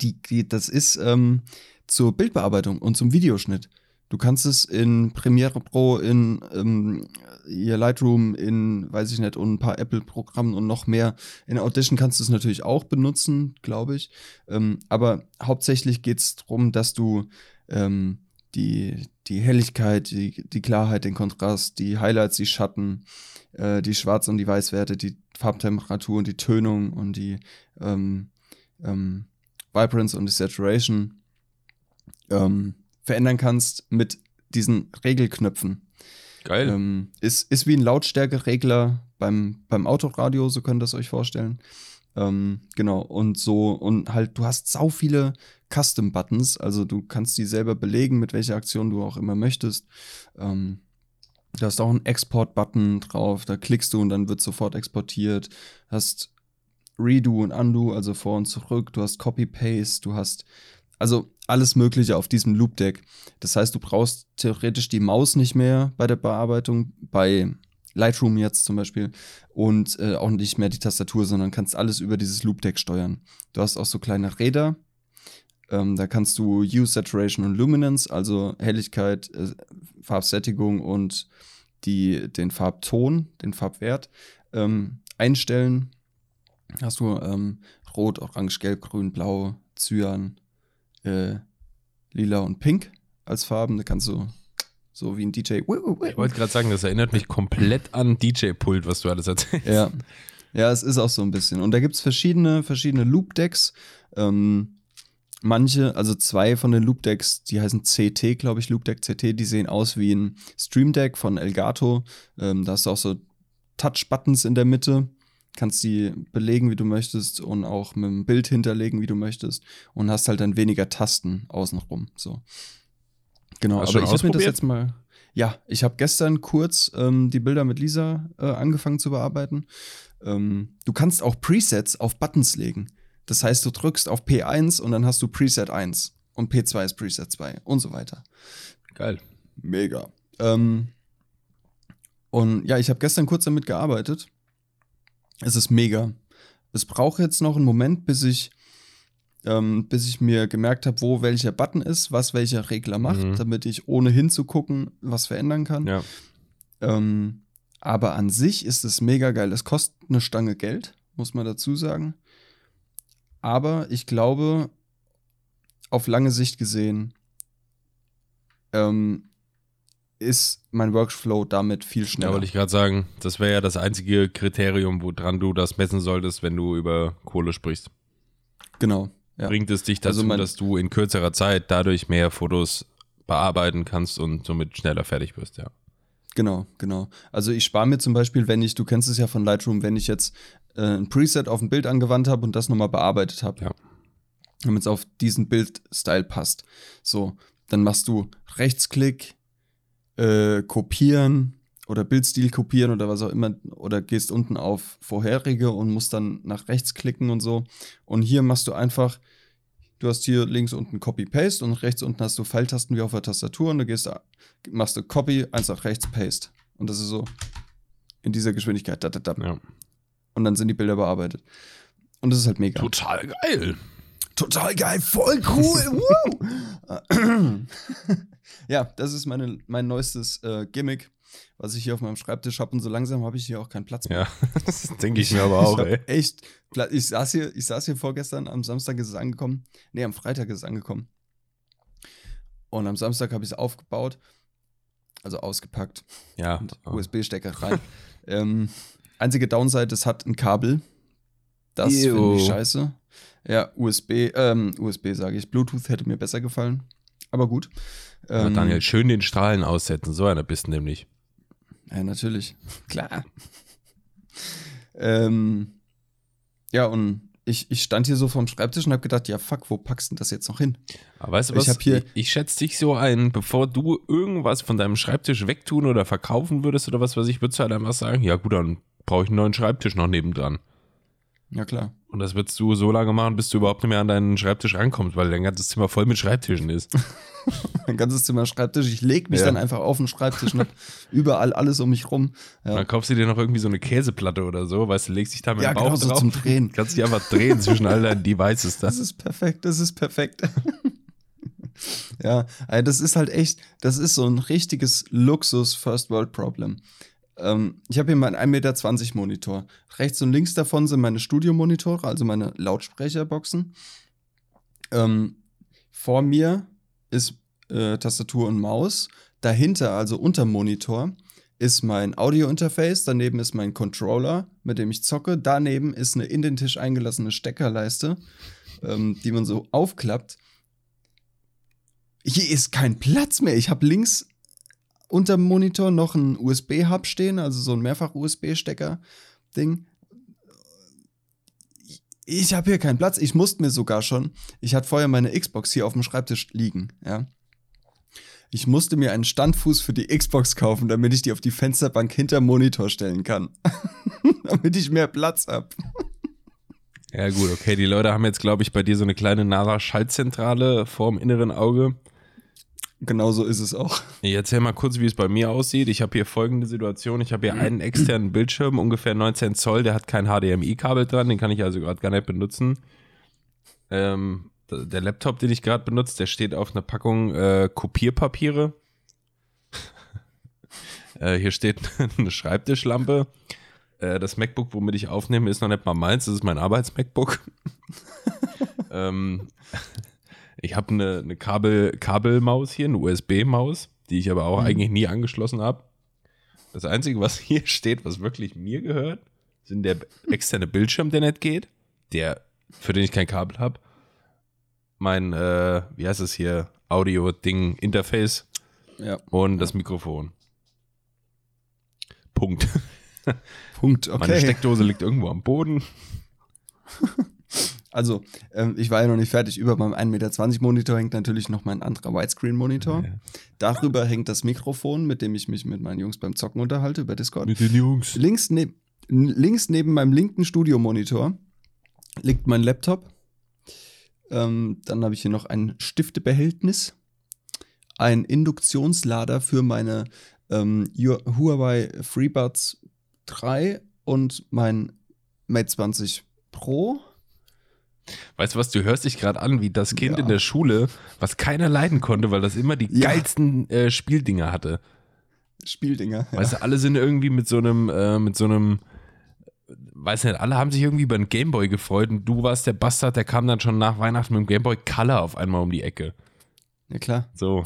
Die, die, das ist ähm, zur Bildbearbeitung und zum Videoschnitt. Du kannst es in Premiere Pro, in ähm, ihr Lightroom, in, weiß ich nicht, und ein paar Apple-Programmen und noch mehr. In Audition kannst du es natürlich auch benutzen, glaube ich. Ähm, aber hauptsächlich geht es darum, dass du ähm, die, die Helligkeit, die, die Klarheit, den Kontrast, die Highlights, die Schatten, äh, die Schwarz- und die Weißwerte, die Farbtemperatur und die Tönung und die ähm, ähm, Vibrance und die Saturation ähm, verändern kannst mit diesen Regelknöpfen. Geil. Ähm, ist, ist wie ein Lautstärkeregler beim, beim Autoradio, so könnt ihr es euch vorstellen. Ähm, genau, und so, und halt, du hast sau viele Custom-Buttons, also du kannst die selber belegen, mit welcher Aktion du auch immer möchtest. Ähm, du hast auch einen Export-Button drauf, da klickst du und dann wird sofort exportiert. Hast Redo und Undo, also vor und zurück, du hast Copy-Paste, du hast also alles Mögliche auf diesem Loop-Deck. Das heißt, du brauchst theoretisch die Maus nicht mehr bei der Bearbeitung, bei Lightroom jetzt zum Beispiel, und äh, auch nicht mehr die Tastatur, sondern kannst alles über dieses Loop-Deck steuern. Du hast auch so kleine Räder. Ähm, da kannst du Use Saturation und Luminance, also Helligkeit, äh, Farbsättigung und die, den Farbton, den Farbwert ähm, einstellen. Hast du ähm, Rot, Orange, Gelb, Grün, Blau, Cyan, äh, lila und pink als Farben. Da kannst du so wie ein DJ. Ich wollte gerade sagen, das erinnert mich komplett an DJ-Pult, was du alles erzählst. Ja. Ja, es ist auch so ein bisschen. Und da gibt es verschiedene, verschiedene Loop-Decks. Ähm, manche, also zwei von den Loop-Decks, die heißen CT, glaube ich, Loop-Deck CT, die sehen aus wie ein Stream-Deck von Elgato. Ähm, da hast du auch so Touch-Buttons in der Mitte kannst die belegen, wie du möchtest und auch mit dem Bild hinterlegen, wie du möchtest und hast halt dann weniger Tasten außenrum. So. Genau, hast aber ich habe mir das jetzt mal. Ja, ich habe gestern kurz ähm, die Bilder mit Lisa äh, angefangen zu bearbeiten. Ähm, du kannst auch Presets auf Buttons legen. Das heißt, du drückst auf P1 und dann hast du Preset 1 und P2 ist Preset 2 und so weiter. Geil. Mega. Ähm, und ja, ich habe gestern kurz damit gearbeitet es ist mega. Es braucht jetzt noch einen Moment, bis ich, ähm, bis ich mir gemerkt habe, wo welcher Button ist, was welcher Regler macht, mhm. damit ich ohne hinzugucken was verändern kann. Ja. Ähm, aber an sich ist es mega geil. Es kostet eine Stange Geld, muss man dazu sagen. Aber ich glaube, auf lange Sicht gesehen, ähm, ist mein Workflow damit viel schneller. Ja, wollte ich gerade sagen, das wäre ja das einzige Kriterium, woran du das messen solltest, wenn du über Kohle sprichst. Genau. Ja. Bringt es dich dazu, also dass du in kürzerer Zeit dadurch mehr Fotos bearbeiten kannst und somit schneller fertig wirst, ja. Genau, genau. Also ich spare mir zum Beispiel, wenn ich, du kennst es ja von Lightroom, wenn ich jetzt äh, ein Preset auf ein Bild angewandt habe und das nochmal bearbeitet habe, ja. damit es auf diesen Bildstyle passt. So, dann machst du Rechtsklick, äh, kopieren oder Bildstil kopieren oder was auch immer oder gehst unten auf vorherige und musst dann nach rechts klicken und so. Und hier machst du einfach, du hast hier links unten Copy-Paste und rechts unten hast du Pfeiltasten wie auf der Tastatur und du gehst, machst du Copy, eins nach rechts, Paste. Und das ist so in dieser Geschwindigkeit. Da, da, da. Ja. Und dann sind die Bilder bearbeitet. Und das ist halt mega. Total geil. Total geil, voll cool. ja, das ist meine, mein neuestes äh, Gimmick, was ich hier auf meinem Schreibtisch habe. Und so langsam habe ich hier auch keinen Platz mehr. Ja, das denke ich mir aber auch, ich ey. Echt, ich saß, hier, ich saß hier vorgestern, am Samstag ist es angekommen. Nee, am Freitag ist es angekommen. Und am Samstag habe ich es aufgebaut, also ausgepackt. Ja. USB-Stecker rein. ähm, einzige Downside, es hat ein Kabel. Das finde ich scheiße. Ja, USB, ähm, USB sage ich. Bluetooth hätte mir besser gefallen. Aber gut. Ähm, ja, Daniel, schön den Strahlen aussetzen. So einer bist du nämlich. Ja, natürlich. Klar. ähm, ja, und ich, ich stand hier so vorm Schreibtisch und habe gedacht, ja fuck, wo packst du das jetzt noch hin? Aber weißt du was? Ich hier- ich, ich schätze dich so ein, bevor du irgendwas von deinem Schreibtisch wegtun oder verkaufen würdest oder was weiß ich, würdest du halt einfach sagen, ja gut, dann brauche ich einen neuen Schreibtisch noch nebendran. Ja klar. Und das würdest du so lange machen, bis du überhaupt nicht mehr an deinen Schreibtisch rankommst, weil dein ganzes Zimmer voll mit Schreibtischen ist. Mein ganzes Zimmer Schreibtisch. Ich leg mich Ja. dann einfach auf den Schreibtisch und hab überall alles um mich rum. Ja, dann kaufst du dir noch irgendwie so eine Käseplatte oder so, weißt du, legst dich da mit ja dem Bauch genau so drauf. zum Drehen. Kannst dich einfach drehen zwischen all deinen Devices da. Das ist perfekt, das ist perfekt. ja, also das ist halt echt, das ist so ein richtiges Luxus-First-World-Problem. Ähm, ich habe hier meinen 1,20 Meter Monitor. Rechts und links davon sind meine Studiomonitore, also meine Lautsprecherboxen. Ähm, vor mir ist äh, Tastatur und Maus. Dahinter, also unter Monitor, ist mein Audio-Interface. Daneben ist mein Controller, mit dem ich zocke. Daneben ist eine in den Tisch eingelassene Steckerleiste, ähm, die man so aufklappt. Hier ist kein Platz mehr. Ich habe links unter dem Monitor noch einen USB-Hub stehen, also so ein Mehrfach-USB-Stecker-Ding. Ich habe hier keinen Platz. Ich musste mir sogar schon. Ich hatte vorher meine Xbox hier auf dem Schreibtisch liegen, ja. Ich musste mir einen Standfuß für die Xbox kaufen, damit ich die auf die Fensterbank hinterm Monitor stellen kann. damit ich mehr Platz habe. Ja gut, okay, die Leute haben jetzt, glaube ich, bei dir so eine kleine NASA-Schaltzentrale vorm inneren Auge. Genau so ist es auch. Ich erzähl mal kurz, wie es bei mir aussieht. Ich habe hier folgende Situation. Ich habe hier einen externen Bildschirm, ungefähr 19 Zoll, der hat kein HDMI-Kabel dran, den kann ich also gerade gar nicht benutzen. Ähm, der Laptop, den ich gerade benutze, der steht auf einer Packung äh, Kopierpapiere. äh, hier steht eine Schreibtischlampe. Äh, das MacBook, womit ich aufnehme, ist noch nicht mal meins, das ist mein Arbeits-MacBook. ähm, ich habe eine, eine Kabel, Kabelmaus hier, eine USB-Maus, die ich aber auch Mhm. eigentlich nie angeschlossen habe. Das Einzige, was hier steht, was wirklich mir gehört, sind der externe Bildschirm, der nicht geht, der, für den ich kein Kabel habe. Mein, äh, wie heißt es hier, Audio-Ding, Interface Ja. und das Mikrofon. Punkt. Punkt. Meine Okay. Steckdose liegt irgendwo am Boden. Also, ähm, ich war ja noch nicht fertig. Über meinem 1,20 Meter Monitor hängt natürlich noch mein anderer Widescreen-Monitor. Ja. Darüber hängt das Mikrofon, mit dem ich mich mit meinen Jungs beim Zocken unterhalte über Discord. Mit den Jungs. Links, neb links neben meinem linken Studiomonitor liegt mein Laptop. Ähm, dann habe ich hier noch ein Stiftebehältnis, ein Induktionslader für meine ähm, Hu- Huawei FreeBuds 3 und mein Mate 20 Pro. Weißt du was, du hörst dich gerade an wie das Kind Ja. in der Schule, was keiner leiden konnte, weil das immer die Ja. geilsten äh, Spieldinger hatte. Spieldinger. Weißt du, alle sind irgendwie mit so einem, äh, mit so einem, weiß nicht, alle haben sich irgendwie über einen Gameboy gefreut und du warst der Bastard, der kam dann schon nach Weihnachten mit dem Gameboy Color auf einmal um die Ecke. Ja, klar. So.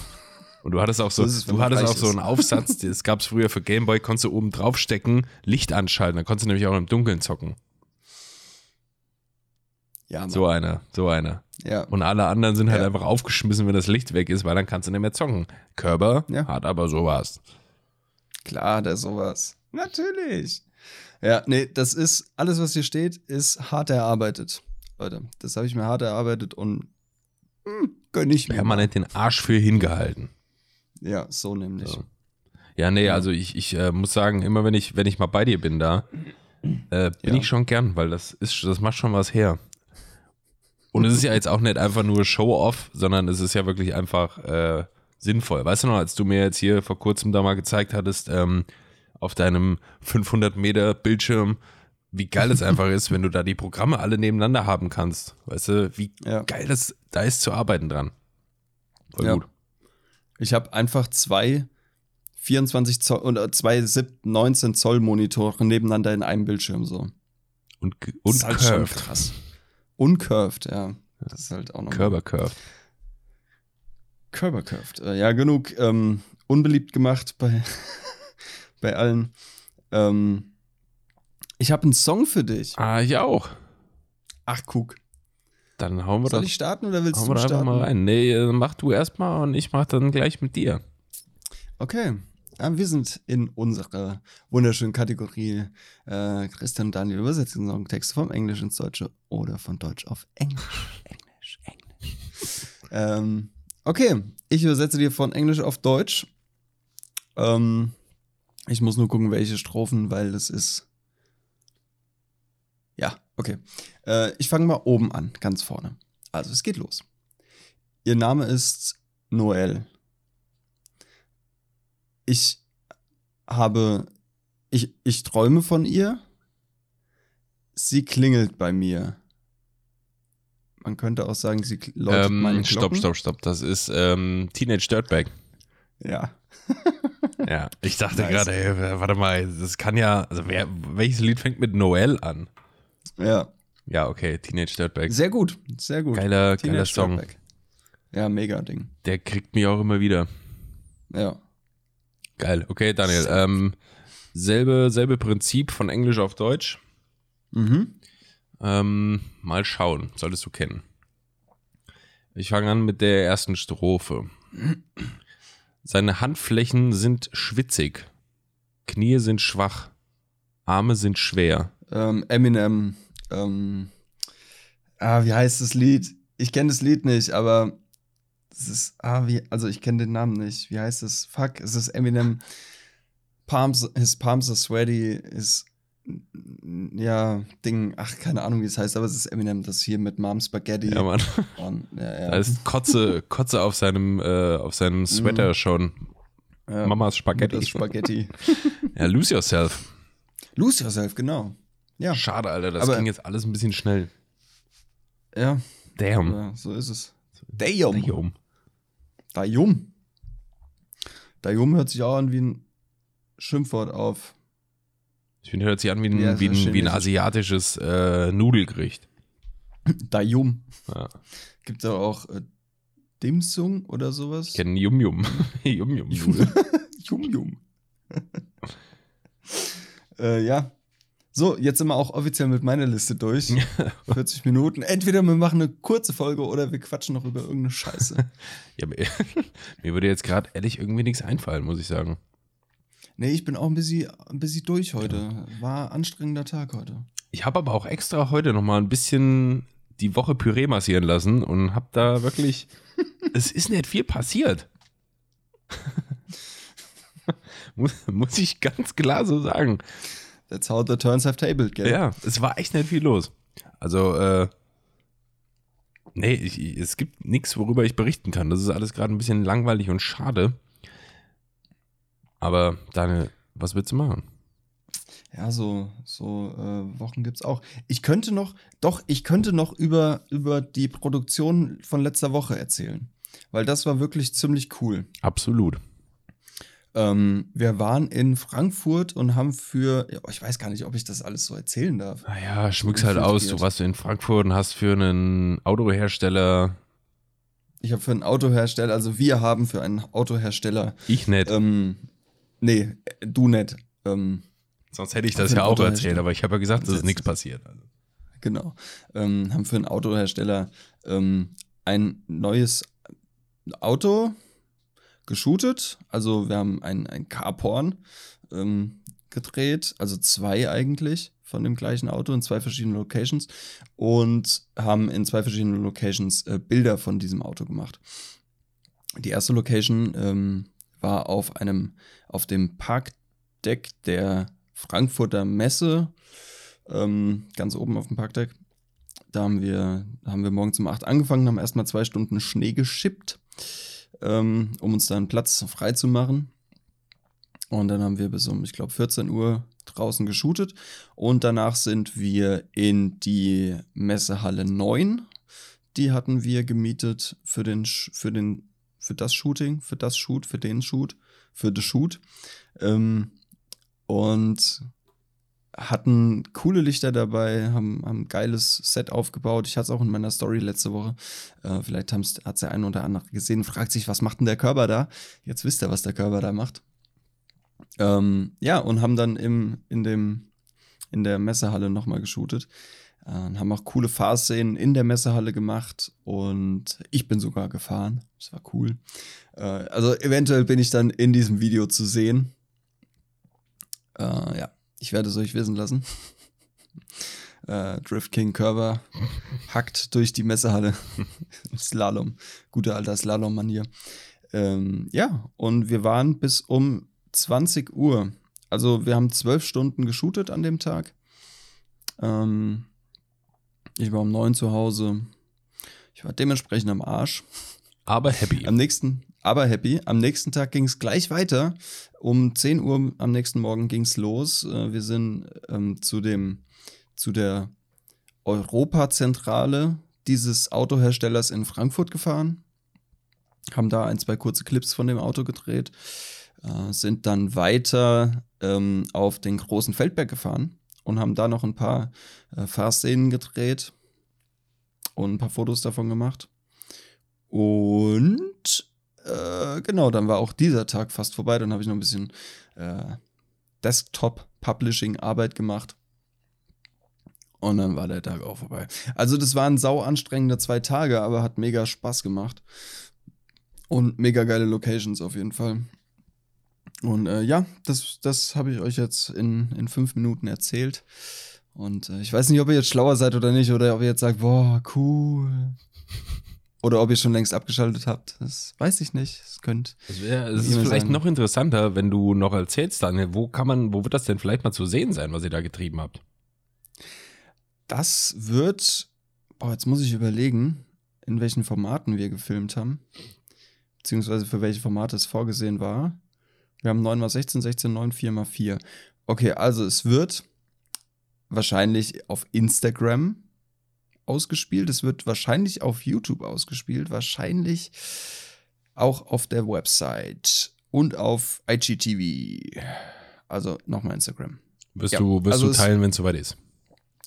Und du hattest auch so, So es, du hattest auch so ist. einen Aufsatz, das gab es früher für Gameboy, konntest du oben drauf stecken, Licht anschalten, dann konntest du nämlich auch im Dunkeln zocken. Ja, Mann. So einer, so einer. ja. Und alle anderen sind halt Ja. einfach aufgeschmissen, wenn das Licht weg ist, weil dann kannst du nicht mehr zocken. Körper Ja. hat aber sowas. Klar, der sowas. Natürlich. Ja, nee, das ist, alles, was hier steht, ist hart erarbeitet. Leute, das habe ich mir hart erarbeitet und hm, gönn ich mir. Permanent den Arsch für hingehalten. Ja, so nämlich. So. Ja, nee, also ich, ich äh, muss sagen, immer wenn ich, wenn ich mal bei dir bin da, äh, bin Ja. ich schon gern, weil das ist, das macht schon was her. Und es ist ja jetzt auch nicht einfach nur Show-off, sondern es ist ja wirklich einfach äh, sinnvoll. Weißt du noch, als du mir jetzt hier vor kurzem da mal gezeigt hattest, ähm, auf deinem 500 Meter Bildschirm, wie geil es einfach ist, wenn du da die Programme alle nebeneinander haben kannst. Weißt du, wie Ja. geil das da ist zu arbeiten dran. Voll Ja. gut. Ich habe einfach zwei 24 Zoll oder zwei 7, 19 Zoll Monitore nebeneinander in einem Bildschirm so. Und, Das und ist halt curved. krass. Uncurved, ja. Das ist halt auch noch. Körper curved. Körper curved. Äh, Ja, genug ähm, unbeliebt gemacht bei, bei allen. Ähm, ich habe einen Song für dich. Ah, ich auch. Ach, guck. Dann hauen wir Soll doch, ich starten oder willst du doch einfach starten? mal rein. Nee, äh, mach du erstmal und ich mach dann gleich mit dir. Okay. Ja, wir sind in unserer wunderschönen Kategorie äh, Christian und Daniel übersetzen Songtexte vom Englisch ins Deutsche oder von Deutsch auf Englisch. Englisch, Englisch. ähm, okay, ich übersetze dir von Englisch auf Deutsch. Ähm, ich muss nur gucken, welche Strophen, weil es ist. Ja, okay. Äh, ich fange mal oben an, ganz vorne. Also, es geht los. Ihr Name ist Noel. Ich habe. Ich, ich träume von ihr. Sie klingelt bei mir. Man könnte auch sagen, sie läutet meine Ähm, stopp, Glocken. stopp, stopp. Das ist ähm, Teenage Dirtbag. Ja. Ja, ich dachte Nice. gerade, ey, warte mal, das kann ja, also wer, welches Lied fängt mit Noel an? Ja. Ja, okay, Teenage Dirtbag. Sehr gut. Sehr gut. Geiler, Teenage geiler Song. Dirtbag. Ja, mega Ding. Der kriegt mich auch immer wieder. Ja. Geil. Okay, Daniel. Ähm, selbe, selbe Prinzip von Englisch auf Deutsch. Mhm. Ähm, mal schauen. Solltest du kennen. Ich fange an mit der ersten Strophe. Seine Handflächen sind schwitzig. Knie sind schwach. Arme sind schwer. Ähm, Eminem. Ähm, ah, wie heißt das Lied? Ich kenne das Lied nicht, aber es ist, ah, wie, also ich kenne den Namen nicht. Wie heißt es? Fuck, es ist Eminem. Palms, his palms are sweaty, ist, ja, Ding, ach, keine Ahnung, wie es heißt, aber es ist Eminem, das hier mit Mom Spaghetti. Ja, Mann. Und, ja, ja. Da ist Kotze, Kotze auf seinem, äh, auf seinem Sweater schon. ja. Mamas Spaghetti. Das Spaghetti. Ja, lose yourself. Lose yourself, genau. Ja, Schade, Alter. Das Aber- ging jetzt alles ein bisschen schnell. ja, Damn. ja so ist es. Damn. Damn. Dayum. Dayum hört sich auch an wie ein Schimpfwort auf. Ich finde, hört sich an wie ein, Ja, wie ein, wie ein asiatisches äh, Nudelgericht. Dayum. Ja. Gibt es auch äh, Dimsung oder sowas? Ich kenne Yum Yum. Yum Yum Nudel. Jum Jum. äh, ja. So, jetzt sind wir auch offiziell mit meiner Liste durch. 40 Minuten. Entweder wir machen eine kurze Folge oder wir quatschen noch über irgendeine Scheiße. Ja, mir, mir würde jetzt gerade ehrlich irgendwie nichts einfallen, muss ich sagen. nee, ich bin auch ein bisschen, ein bisschen durch heute. War ein anstrengender Tag heute. Ich habe aber auch extra heute nochmal ein bisschen die Woche Püree massieren lassen und habe da wirklich. es ist nicht viel passiert. muss, muss ich ganz klar so sagen. That's how the turns have tabled, gell? Ja, es war echt nicht viel los. Also, äh, nee, ich, es gibt nichts, worüber ich berichten kann. Das ist alles gerade ein bisschen langweilig und schade. Aber Daniel, was willst du machen? Ja, so, so äh, Wochen gibt's auch. Ich könnte noch, doch, ich könnte noch über, über die Produktion von letzter Woche erzählen. Weil das war wirklich ziemlich cool. Absolut. Ähm, wir waren in Frankfurt und haben für, ja, ich weiß gar nicht, ob ich das alles so erzählen darf. Naja, schmück's halt aus. Du Infiltriert. warst in Frankfurt und hast für einen Autohersteller, Ich habe für einen Autohersteller, also wir haben für einen Autohersteller, ich nicht. ähm, nee, du nicht, ähm, Sonst hätte ich das ja auch erzählt, aber ich habe ja gesagt, dass Das ist nichts passiert. Also. genau, ähm, haben für einen Autohersteller ähm, ein neues Auto geshootet. Also wir haben ein, ein Carporn ähm, gedreht, also zwei eigentlich von dem gleichen Auto in zwei verschiedenen Locations und haben in zwei verschiedenen Locations äh, Bilder von diesem Auto gemacht. Die erste Location ähm, war auf einem, auf dem Parkdeck der Frankfurter Messe, ähm, ganz oben auf dem Parkdeck. Da haben wir, haben wir morgens um 8 angefangen, haben erstmal zwei Stunden Schnee geschippt, ähm, um uns da einen Platz frei zu machen. Und dann haben wir bis um, ich glaube, 14 Uhr draußen geshootet. Und danach sind wir in die Messehalle 9. Die hatten wir gemietet für den, für den, für das Shooting, für das Shoot, für den Shoot, für the Shoot. Ähm, und hatten coole Lichter dabei, haben, haben ein geiles Set aufgebaut. Ich hatte es auch in meiner Story letzte Woche. Äh, vielleicht hat es der eine oder andere gesehen, fragt sich, was macht denn der Körper da? Jetzt wisst ihr, was der Körper da macht. Ähm, ja, und haben dann im, in, dem, in der Messehalle nochmal geshootet. Äh, haben auch coole Fahrszenen in der Messehalle gemacht und ich bin sogar gefahren. Das war cool. Äh, also eventuell bin ich dann in diesem Video zu sehen. Äh, ja, ich werde es euch wissen lassen. äh, Drift King Curver hackt durch die Messehalle. Slalom. Guter alter Slalom-Manier. Ähm, ja, und wir waren bis um 20 Uhr. Also wir haben zwölf Stunden geshootet an dem Tag. Ähm, ich war um neun zu Hause. Ich war dementsprechend am Arsch. Aber happy. Am nächsten, aber happy. Am nächsten Tag ging es gleich weiter. Um 10 Uhr am nächsten Morgen ging es los. Äh, wir sind ähm, zu dem, zu der Europazentrale dieses Autoherstellers in Frankfurt gefahren. Haben da ein, zwei kurze Clips von dem Auto gedreht. Äh, sind dann weiter ähm, auf den großen Feldberg gefahren und haben da noch ein paar äh, Fahrszenen gedreht und ein paar Fotos davon gemacht. Und äh, genau, dann war auch dieser Tag fast vorbei. Dann habe ich noch ein bisschen äh, Desktop-Publishing-Arbeit gemacht. Und dann war der Tag auch vorbei. Also, das waren sau anstrengende zwei Tage, aber hat mega Spaß gemacht. Und mega geile Locations auf jeden Fall. Und äh, ja, das, das habe ich euch jetzt in, in fünf Minuten erzählt. Und äh, ich weiß nicht, ob ihr jetzt schlauer seid oder nicht, oder ob ihr jetzt sagt, boah, cool. Oder ob ihr schon längst abgeschaltet habt. Das weiß ich nicht. Es könnte. Es, wär, es ist vielleicht sagen. noch interessanter, wenn du noch erzählst, Daniel, wo kann man, wo wird das denn vielleicht mal zu sehen sein, was ihr da getrieben habt? Das wird, boah, jetzt muss ich überlegen, in welchen Formaten wir gefilmt haben. Beziehungsweise für welche Formate es vorgesehen war. Wir haben 9x16, 16, 9, 4x4. Okay, also es wird wahrscheinlich auf Instagram ausgespielt. Es wird wahrscheinlich auf YouTube ausgespielt. Wahrscheinlich auch auf der Website und auf IGTV. Also nochmal Instagram. Wirst, ja, du, wirst also du teilen, wenn es soweit ist?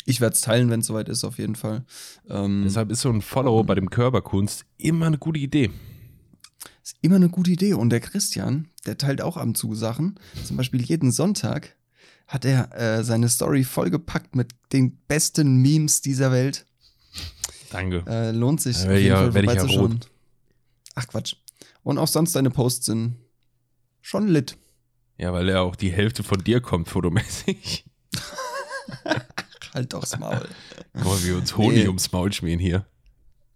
Ich werde es teilen, wenn es soweit ist, auf jeden Fall. Ähm, Deshalb ist so ein Follow bei dem Körperkunst immer eine gute Idee. Ist immer eine gute Idee. Und der Christian, der teilt auch ab und zu Sachen. Zum Beispiel jeden Sonntag hat er äh, seine Story vollgepackt mit den besten Memes dieser Welt. Danke. Äh, lohnt sich. Äh, ja, werde ich ja schon. Ach Quatsch. Und auch sonst deine Posts sind schon lit. Ja, weil er auch die Hälfte von dir kommt, fotomäßig. halt doch's Maul. Guck mal, wir uns Honig nee. ums Maul schmieren hier.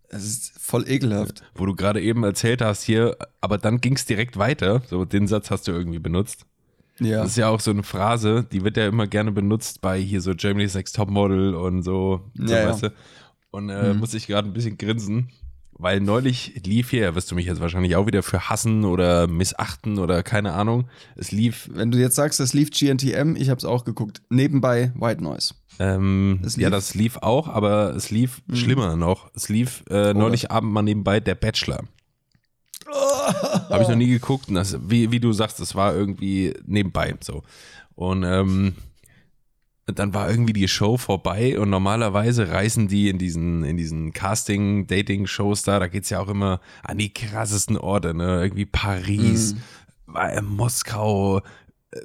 Es ist voll ekelhaft. Wo du gerade eben erzählt hast hier, aber dann ging es direkt weiter. So, den Satz hast du irgendwie benutzt. Ja. Das ist ja auch so eine Phrase, die wird ja immer gerne benutzt bei hier so Germany's Next Topmodel und so. Ja, so ja. Weißt du? Und äh, mhm. muss ich gerade ein bisschen grinsen, weil neulich lief hier, wirst du mich jetzt wahrscheinlich auch wieder für hassen oder missachten oder keine Ahnung. Es lief. Wenn du jetzt sagst, es lief GNTM, ich habe es auch geguckt. Nebenbei White Noise. Ähm, ja, das lief auch, aber es lief mhm. schlimmer noch. Es lief äh, neulich Abend mal nebenbei der Bachelor. Oh. Habe ich noch nie geguckt. Und das, wie, wie du sagst, das war irgendwie nebenbei so. Und ähm, dann war irgendwie die Show vorbei und normalerweise reisen die in diesen, in diesen Casting-Dating-Shows da, da geht es ja auch immer an die krassesten Orte, ne? Irgendwie Paris, mhm. Moskau, äh,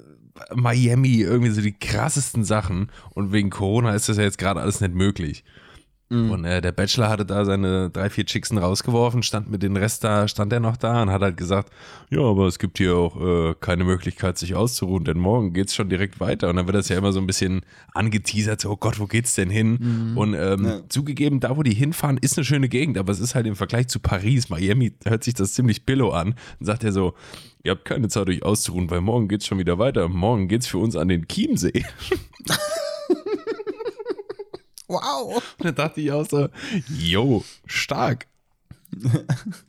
Miami, irgendwie so die krassesten Sachen. Und wegen Corona ist das ja jetzt gerade alles nicht möglich. Mhm. Und äh, der Bachelor hatte da seine drei, vier Chicksen rausgeworfen, stand mit den Rest da, stand er noch da und hat halt gesagt, ja, aber es gibt hier auch äh, keine Möglichkeit, sich auszuruhen, denn morgen geht's schon direkt weiter. Und dann wird das ja immer so ein bisschen angeteasert, so, oh Gott, wo geht's denn hin? Mhm. Und ähm, ja. zugegeben, da wo die hinfahren, ist eine schöne Gegend, aber es ist halt im Vergleich zu Paris, Miami, hört sich das ziemlich billow an. Dann sagt er so, ihr habt keine Zeit, euch auszuruhen, weil morgen geht's schon wieder weiter. Morgen geht's für uns an den Chiemsee. Wow. Und dann dachte ich auch so, yo, stark.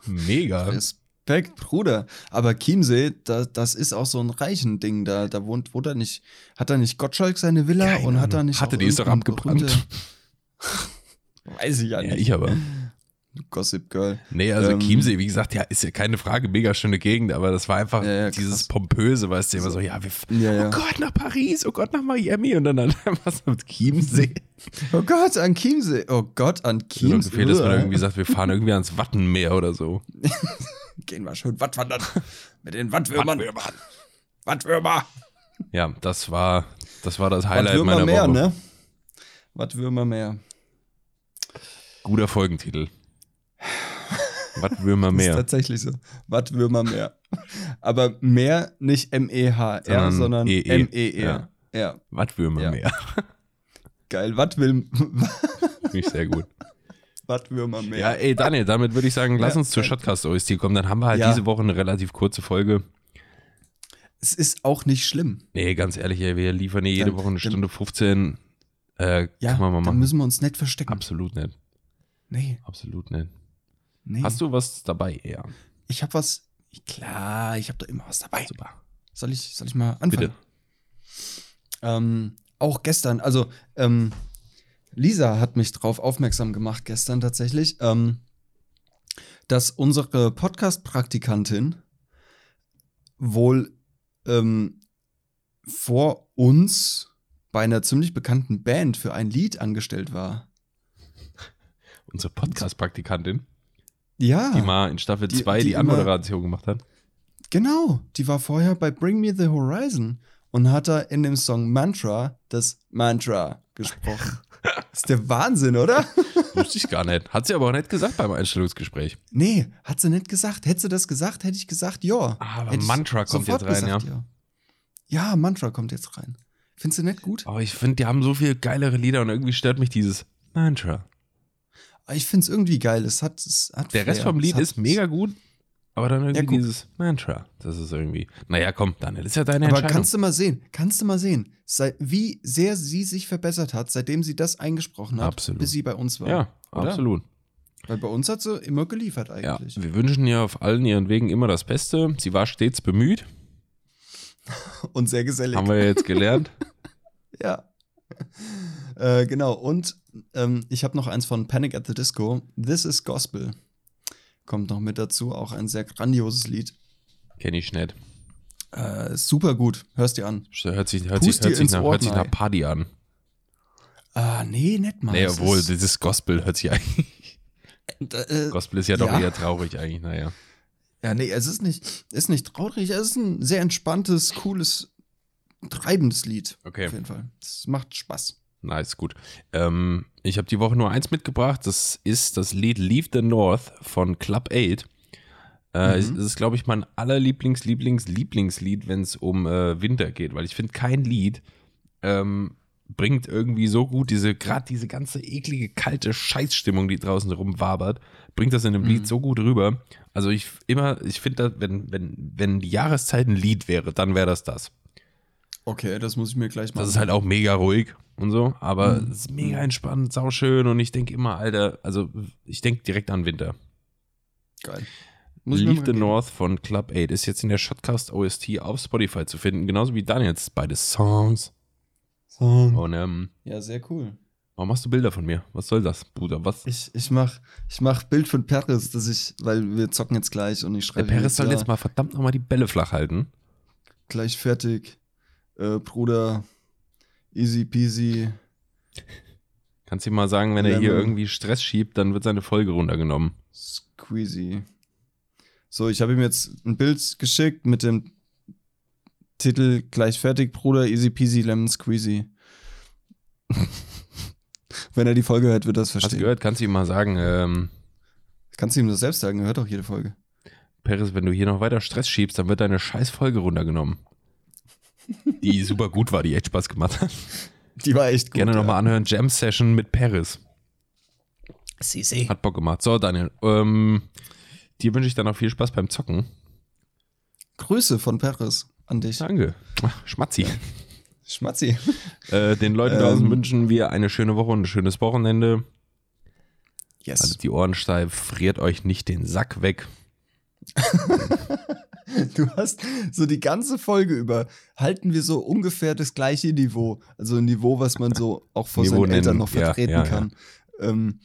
Mega. Respekt, Bruder. Aber Chiemsee, da, das ist auch so ein reichen Ding. Da, da wohnt, wohnt er nicht, hat er nicht Gottschalk seine Villa Keine und hat er nicht. Hatte die ist doch abgebrannt. Weiß ich ja nicht. Ja, ich aber. Gossip Girl. Nee, also ähm, Chiemsee, wie gesagt, ja, ist ja keine Frage, mega schöne Gegend, aber das war einfach ja, ja, dieses Pompöse, weißt du, immer so, ja, wir, ja, oh Gott, nach Paris, oh Gott, nach Miami und dann, dann was mit Chiemsee. Oh Gott, an Chiemsee, oh Gott, an Chiemsee. Mir gefehlt, dass man irgendwie sagt, wir fahren irgendwie ans Wattenmeer oder so. Gehen wir schön Wattwandern mit den Wattwürmern. Wattwürmer. Wattwürmer. Ja, das war das, war das Highlight meiner mehr, Woche. Ne? Wattwürmer mehr. Guter Folgentitel. Was will man Ist mehr? tatsächlich so. Was will man mehr? Aber mehr nicht M-E-H-R, Sondern. M-E-R. Ja. Was will man Ja. mehr? geil. Was will, Finde ich sehr gut. was will man mehr? Ja, ey, Daniel, damit würde ich sagen, lass uns zur Shotcast OST kommen. Dann haben wir halt diese Woche eine relativ kurze Folge. Es ist auch nicht schlimm. Nee, ganz ehrlich, ey, wir liefern hier jede Dann- Woche eine dann- Stunde 15. Äh, Ja, kann man mal dann machen. müssen wir uns nicht verstecken. Absolut nicht. Nee, Absolut nicht. Nee. Hast du was dabei, eher? Ich habe was. Klar, ich habe da immer was dabei. Super. Soll ich, soll ich mal anfangen? Bitte. Ähm, auch gestern, also ähm, Lisa hat mich drauf aufmerksam gemacht gestern tatsächlich, ähm, dass unsere Podcast-Praktikantin wohl ähm, vor uns bei einer ziemlich bekannten Band für ein Lied angestellt war. Unsere Podcast-Praktikantin, Ja, die mal in Staffel Die- 2 die Anmoderation gemacht hat. genau. Die war vorher bei Bring Me the Horizon und hat da in dem Song Mantra das Mantra gesprochen. ist der Wahnsinn, oder? Wusste ich gar nicht. Hat sie aber auch nicht gesagt beim Einstellungsgespräch. Nee, hat sie nicht gesagt. Hätte sie das gesagt, hätte ich gesagt, ja. Ah, aber Hätte Mantra kommt jetzt rein, gesagt, ja. Ja, Mantra kommt jetzt rein. Findest du nicht gut? Aber ich finde, die haben so viel geilere Lieder und irgendwie stört mich dieses Mantra. Aber Ich finde es irgendwie geil. Es hat, es hat Der Rest Flair. vom Lied ist mega gut, aber dann irgendwie guck. dieses Mantra. Das ist irgendwie. Naja, komm, Daniel, ist ja deine Aber Entscheidung. kannst du mal sehen, kannst du mal sehen, seit, wie sehr sie sich verbessert hat, seitdem sie das eingesprochen hat, Absolut. bis sie bei uns war. ja, oder? absolut. Weil bei uns hat sie immer geliefert Ja, eigentlich. wir wünschen ihr auf allen ihren Wegen immer das Beste. Sie war stets bemüht, Und sehr gesellig. haben wir ja jetzt gelernt. Ja. äh, genau. Und ähm, ich habe noch eins von Panic at the Disco. This is Gospel. Kommt noch mit dazu. Auch ein sehr grandioses Lied. Kenn ich nicht. Äh, super gut. Hörst dir an. Hört sich, hört Pust sich, hört sich, nach, hört sich nach. Party an. Ah, nee, nicht mal. Nee, obwohl, ist, dieses Gospel hört sich eigentlich. äh, Gospel ist ja doch Ja. eher traurig eigentlich, naja. ja, nee, es ist nicht, ist nicht traurig. Es ist ein sehr entspanntes, cooles, treibendes Lied. Okay. Auf jeden Fall. Es macht Spaß. Nice, gut. Ähm, ich habe die Woche nur eins mitgebracht. Das ist das Lied Leave the North von Club 8. Äh, Mhm. Es ist, glaube ich, mein allerlieblings, Lieblings, Lieblingslied, wenn es um äh, Winter geht, weil ich finde, kein Lied ähm, bringt irgendwie so gut diese, gerade diese ganze eklige, kalte Scheißstimmung, die draußen rumwabert, bringt das in einem Mhm. Lied so gut rüber. Also ich immer, ich finde, wenn, wenn, wenn die Jahreszeit ein Lied wäre, dann wäre das das. Okay, das muss ich mir gleich mal. Das ist halt auch mega ruhig und so, aber Mhm. es ist mega entspannt, sauschön und ich denke immer, Alter, also ich denke direkt an Winter. geil. Muss Leave the geben. North von Club 8 ist jetzt in der Shotcast OST auf Spotify zu finden, genauso wie Daniels beide Songs. Und ähm, Ja, sehr cool. warum machst du Bilder von mir? Was soll das, Bruder? Was? Ich, ich mach, ich mach Bild von Paris, dass ich, weil wir zocken jetzt gleich und ich Der schreibe Peres soll ja, jetzt mal verdammt nochmal die Bälle flach halten. gleich fertig. Äh, Bruder, easy peasy. Kannst du ihm mal sagen, wenn er hier irgendwie Stress schiebt, dann wird seine Folge runtergenommen. Squeezy. So, ich habe ihm jetzt ein Bild geschickt mit dem Titel gleich fertig, Bruder, easy peasy, lemon squeezy. Wenn er die Folge hört, wird das Hast du verstehen. gehört? Kannst du ihm mal sagen, ähm, Kannst du ihm das selbst sagen? Er hört doch jede Folge. Peres, wenn du hier noch weiter Stress schiebst, dann wird deine scheiß Folge runtergenommen. Die super gut war, die echt Spaß gemacht hat. Die war echt gut. Gerne ja. nochmal anhören. Jam Session mit Paris. Sie, sie. Hat Bock gemacht. So, Daniel, ähm, dir wünsche ich dann noch viel Spaß beim Zocken. Grüße von Paris an dich. Danke. Ach, Schmatzi. Schmatzi. Äh, den Leuten draußen Ähm. wünschen wir eine schöne Woche und ein schönes Wochenende. Yes. Haltet die Ohren steif, friert euch nicht den Sack weg. Du hast so die ganze Folge über, halten wir so ungefähr das gleiche Niveau. Also ein Niveau, was man so auch vor Niveau seinen Eltern nennen, noch ja, vertreten ja, ja. kann. Ähm,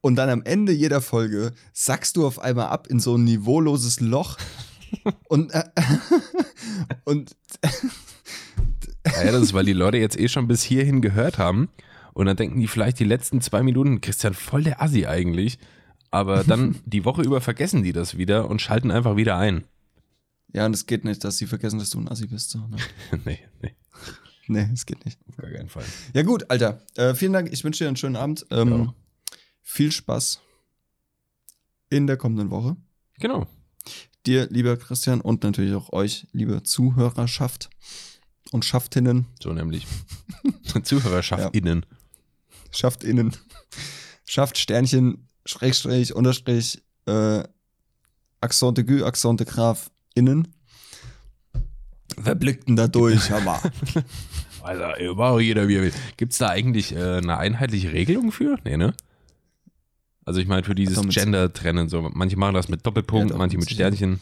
und dann am Ende jeder Folge sackst du auf einmal ab in so ein niveauloses Loch. und äh, und Ja, das ist, weil die Leute jetzt eh schon bis hierhin gehört haben. Und dann denken die vielleicht die letzten zwei Minuten, Christian, voll der Assi eigentlich. Aber dann die Woche über vergessen die das wieder und schalten einfach wieder ein. Ja, und es geht nicht, dass sie vergessen, dass du ein Assi bist. So, ne? nee, nee, Nee, es geht nicht. auf gar keinen Fall. Ja, gut, Alter. Äh, vielen Dank. Ich wünsche dir einen schönen Abend. Ähm, Ja. viel Spaß in der kommenden Woche. Genau. Dir, lieber Christian, und natürlich auch euch, liebe Zuhörerschaft und Schaftinnen. So nämlich. Zuhörerschaft innen. Schafft innen. Schafft Sternchen, Schrägstrich, Unterstrich, äh, Accent aigu, Accent grave innen. Wer blickt denn da durch, Hammer? Also, auch jeder wie er will. Gibt es da eigentlich äh, eine einheitliche Regelung für? Nee, ne? Also, ich meine, für dieses Also Gender-Trennen, so. Manche machen das mit Doppelpunkt, Ja, manche mit. Sternchen.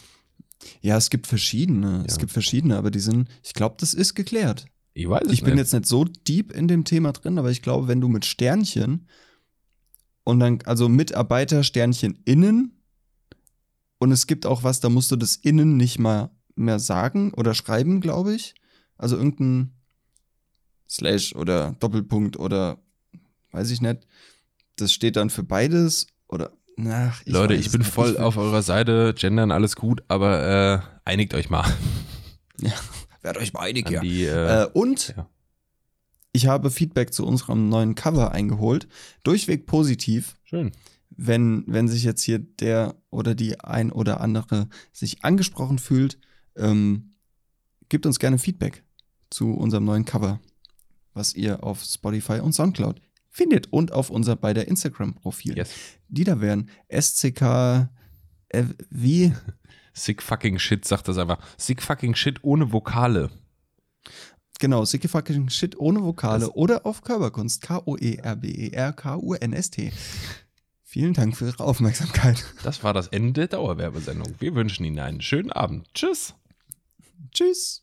Ja, es gibt verschiedene. Es Ja. gibt verschiedene, aber die sind, ich glaube, das ist geklärt. Ich weiß es Ich bin nicht. jetzt nicht so deep in dem Thema drin, aber ich glaube, wenn du mit Sternchen und dann, also Mitarbeiter Sternchen innen und es gibt auch was, da musst du das innen nicht mal mehr sagen oder schreiben, glaube ich. Also irgendein Slash oder Doppelpunkt oder weiß ich nicht. Das steht dann für beides oder nach. Leute, weiß ich bin voll Ich- auf eurer Seite. Gendern, alles gut, aber äh, einigt euch mal. Werdet euch mal einig, An ja. die, äh, Äh, und ja. ich habe Feedback zu unserem neuen Cover eingeholt. Durchweg positiv. Schön. Wenn, wenn sich jetzt hier der oder die ein oder andere sich angesprochen fühlt, ähm, gebt uns gerne Feedback zu unserem neuen Cover, was ihr auf Spotify und Soundcloud findet und auf unser beider Instagram-Profil. Yes. Die da wären SCK, äh, wie? Sick fucking shit, sagt das einfach. Sick fucking shit ohne Vokale. Genau, Sicky fucking Shit ohne Vokale Das- oder auf Körperkunst. K-O-E-R-B-E-R-K-U-N-S-T. Vielen Dank für Ihre Aufmerksamkeit. Das war das Ende der Dauerwerbesendung. Wir wünschen Ihnen einen schönen Abend. Tschüss. Tschüss.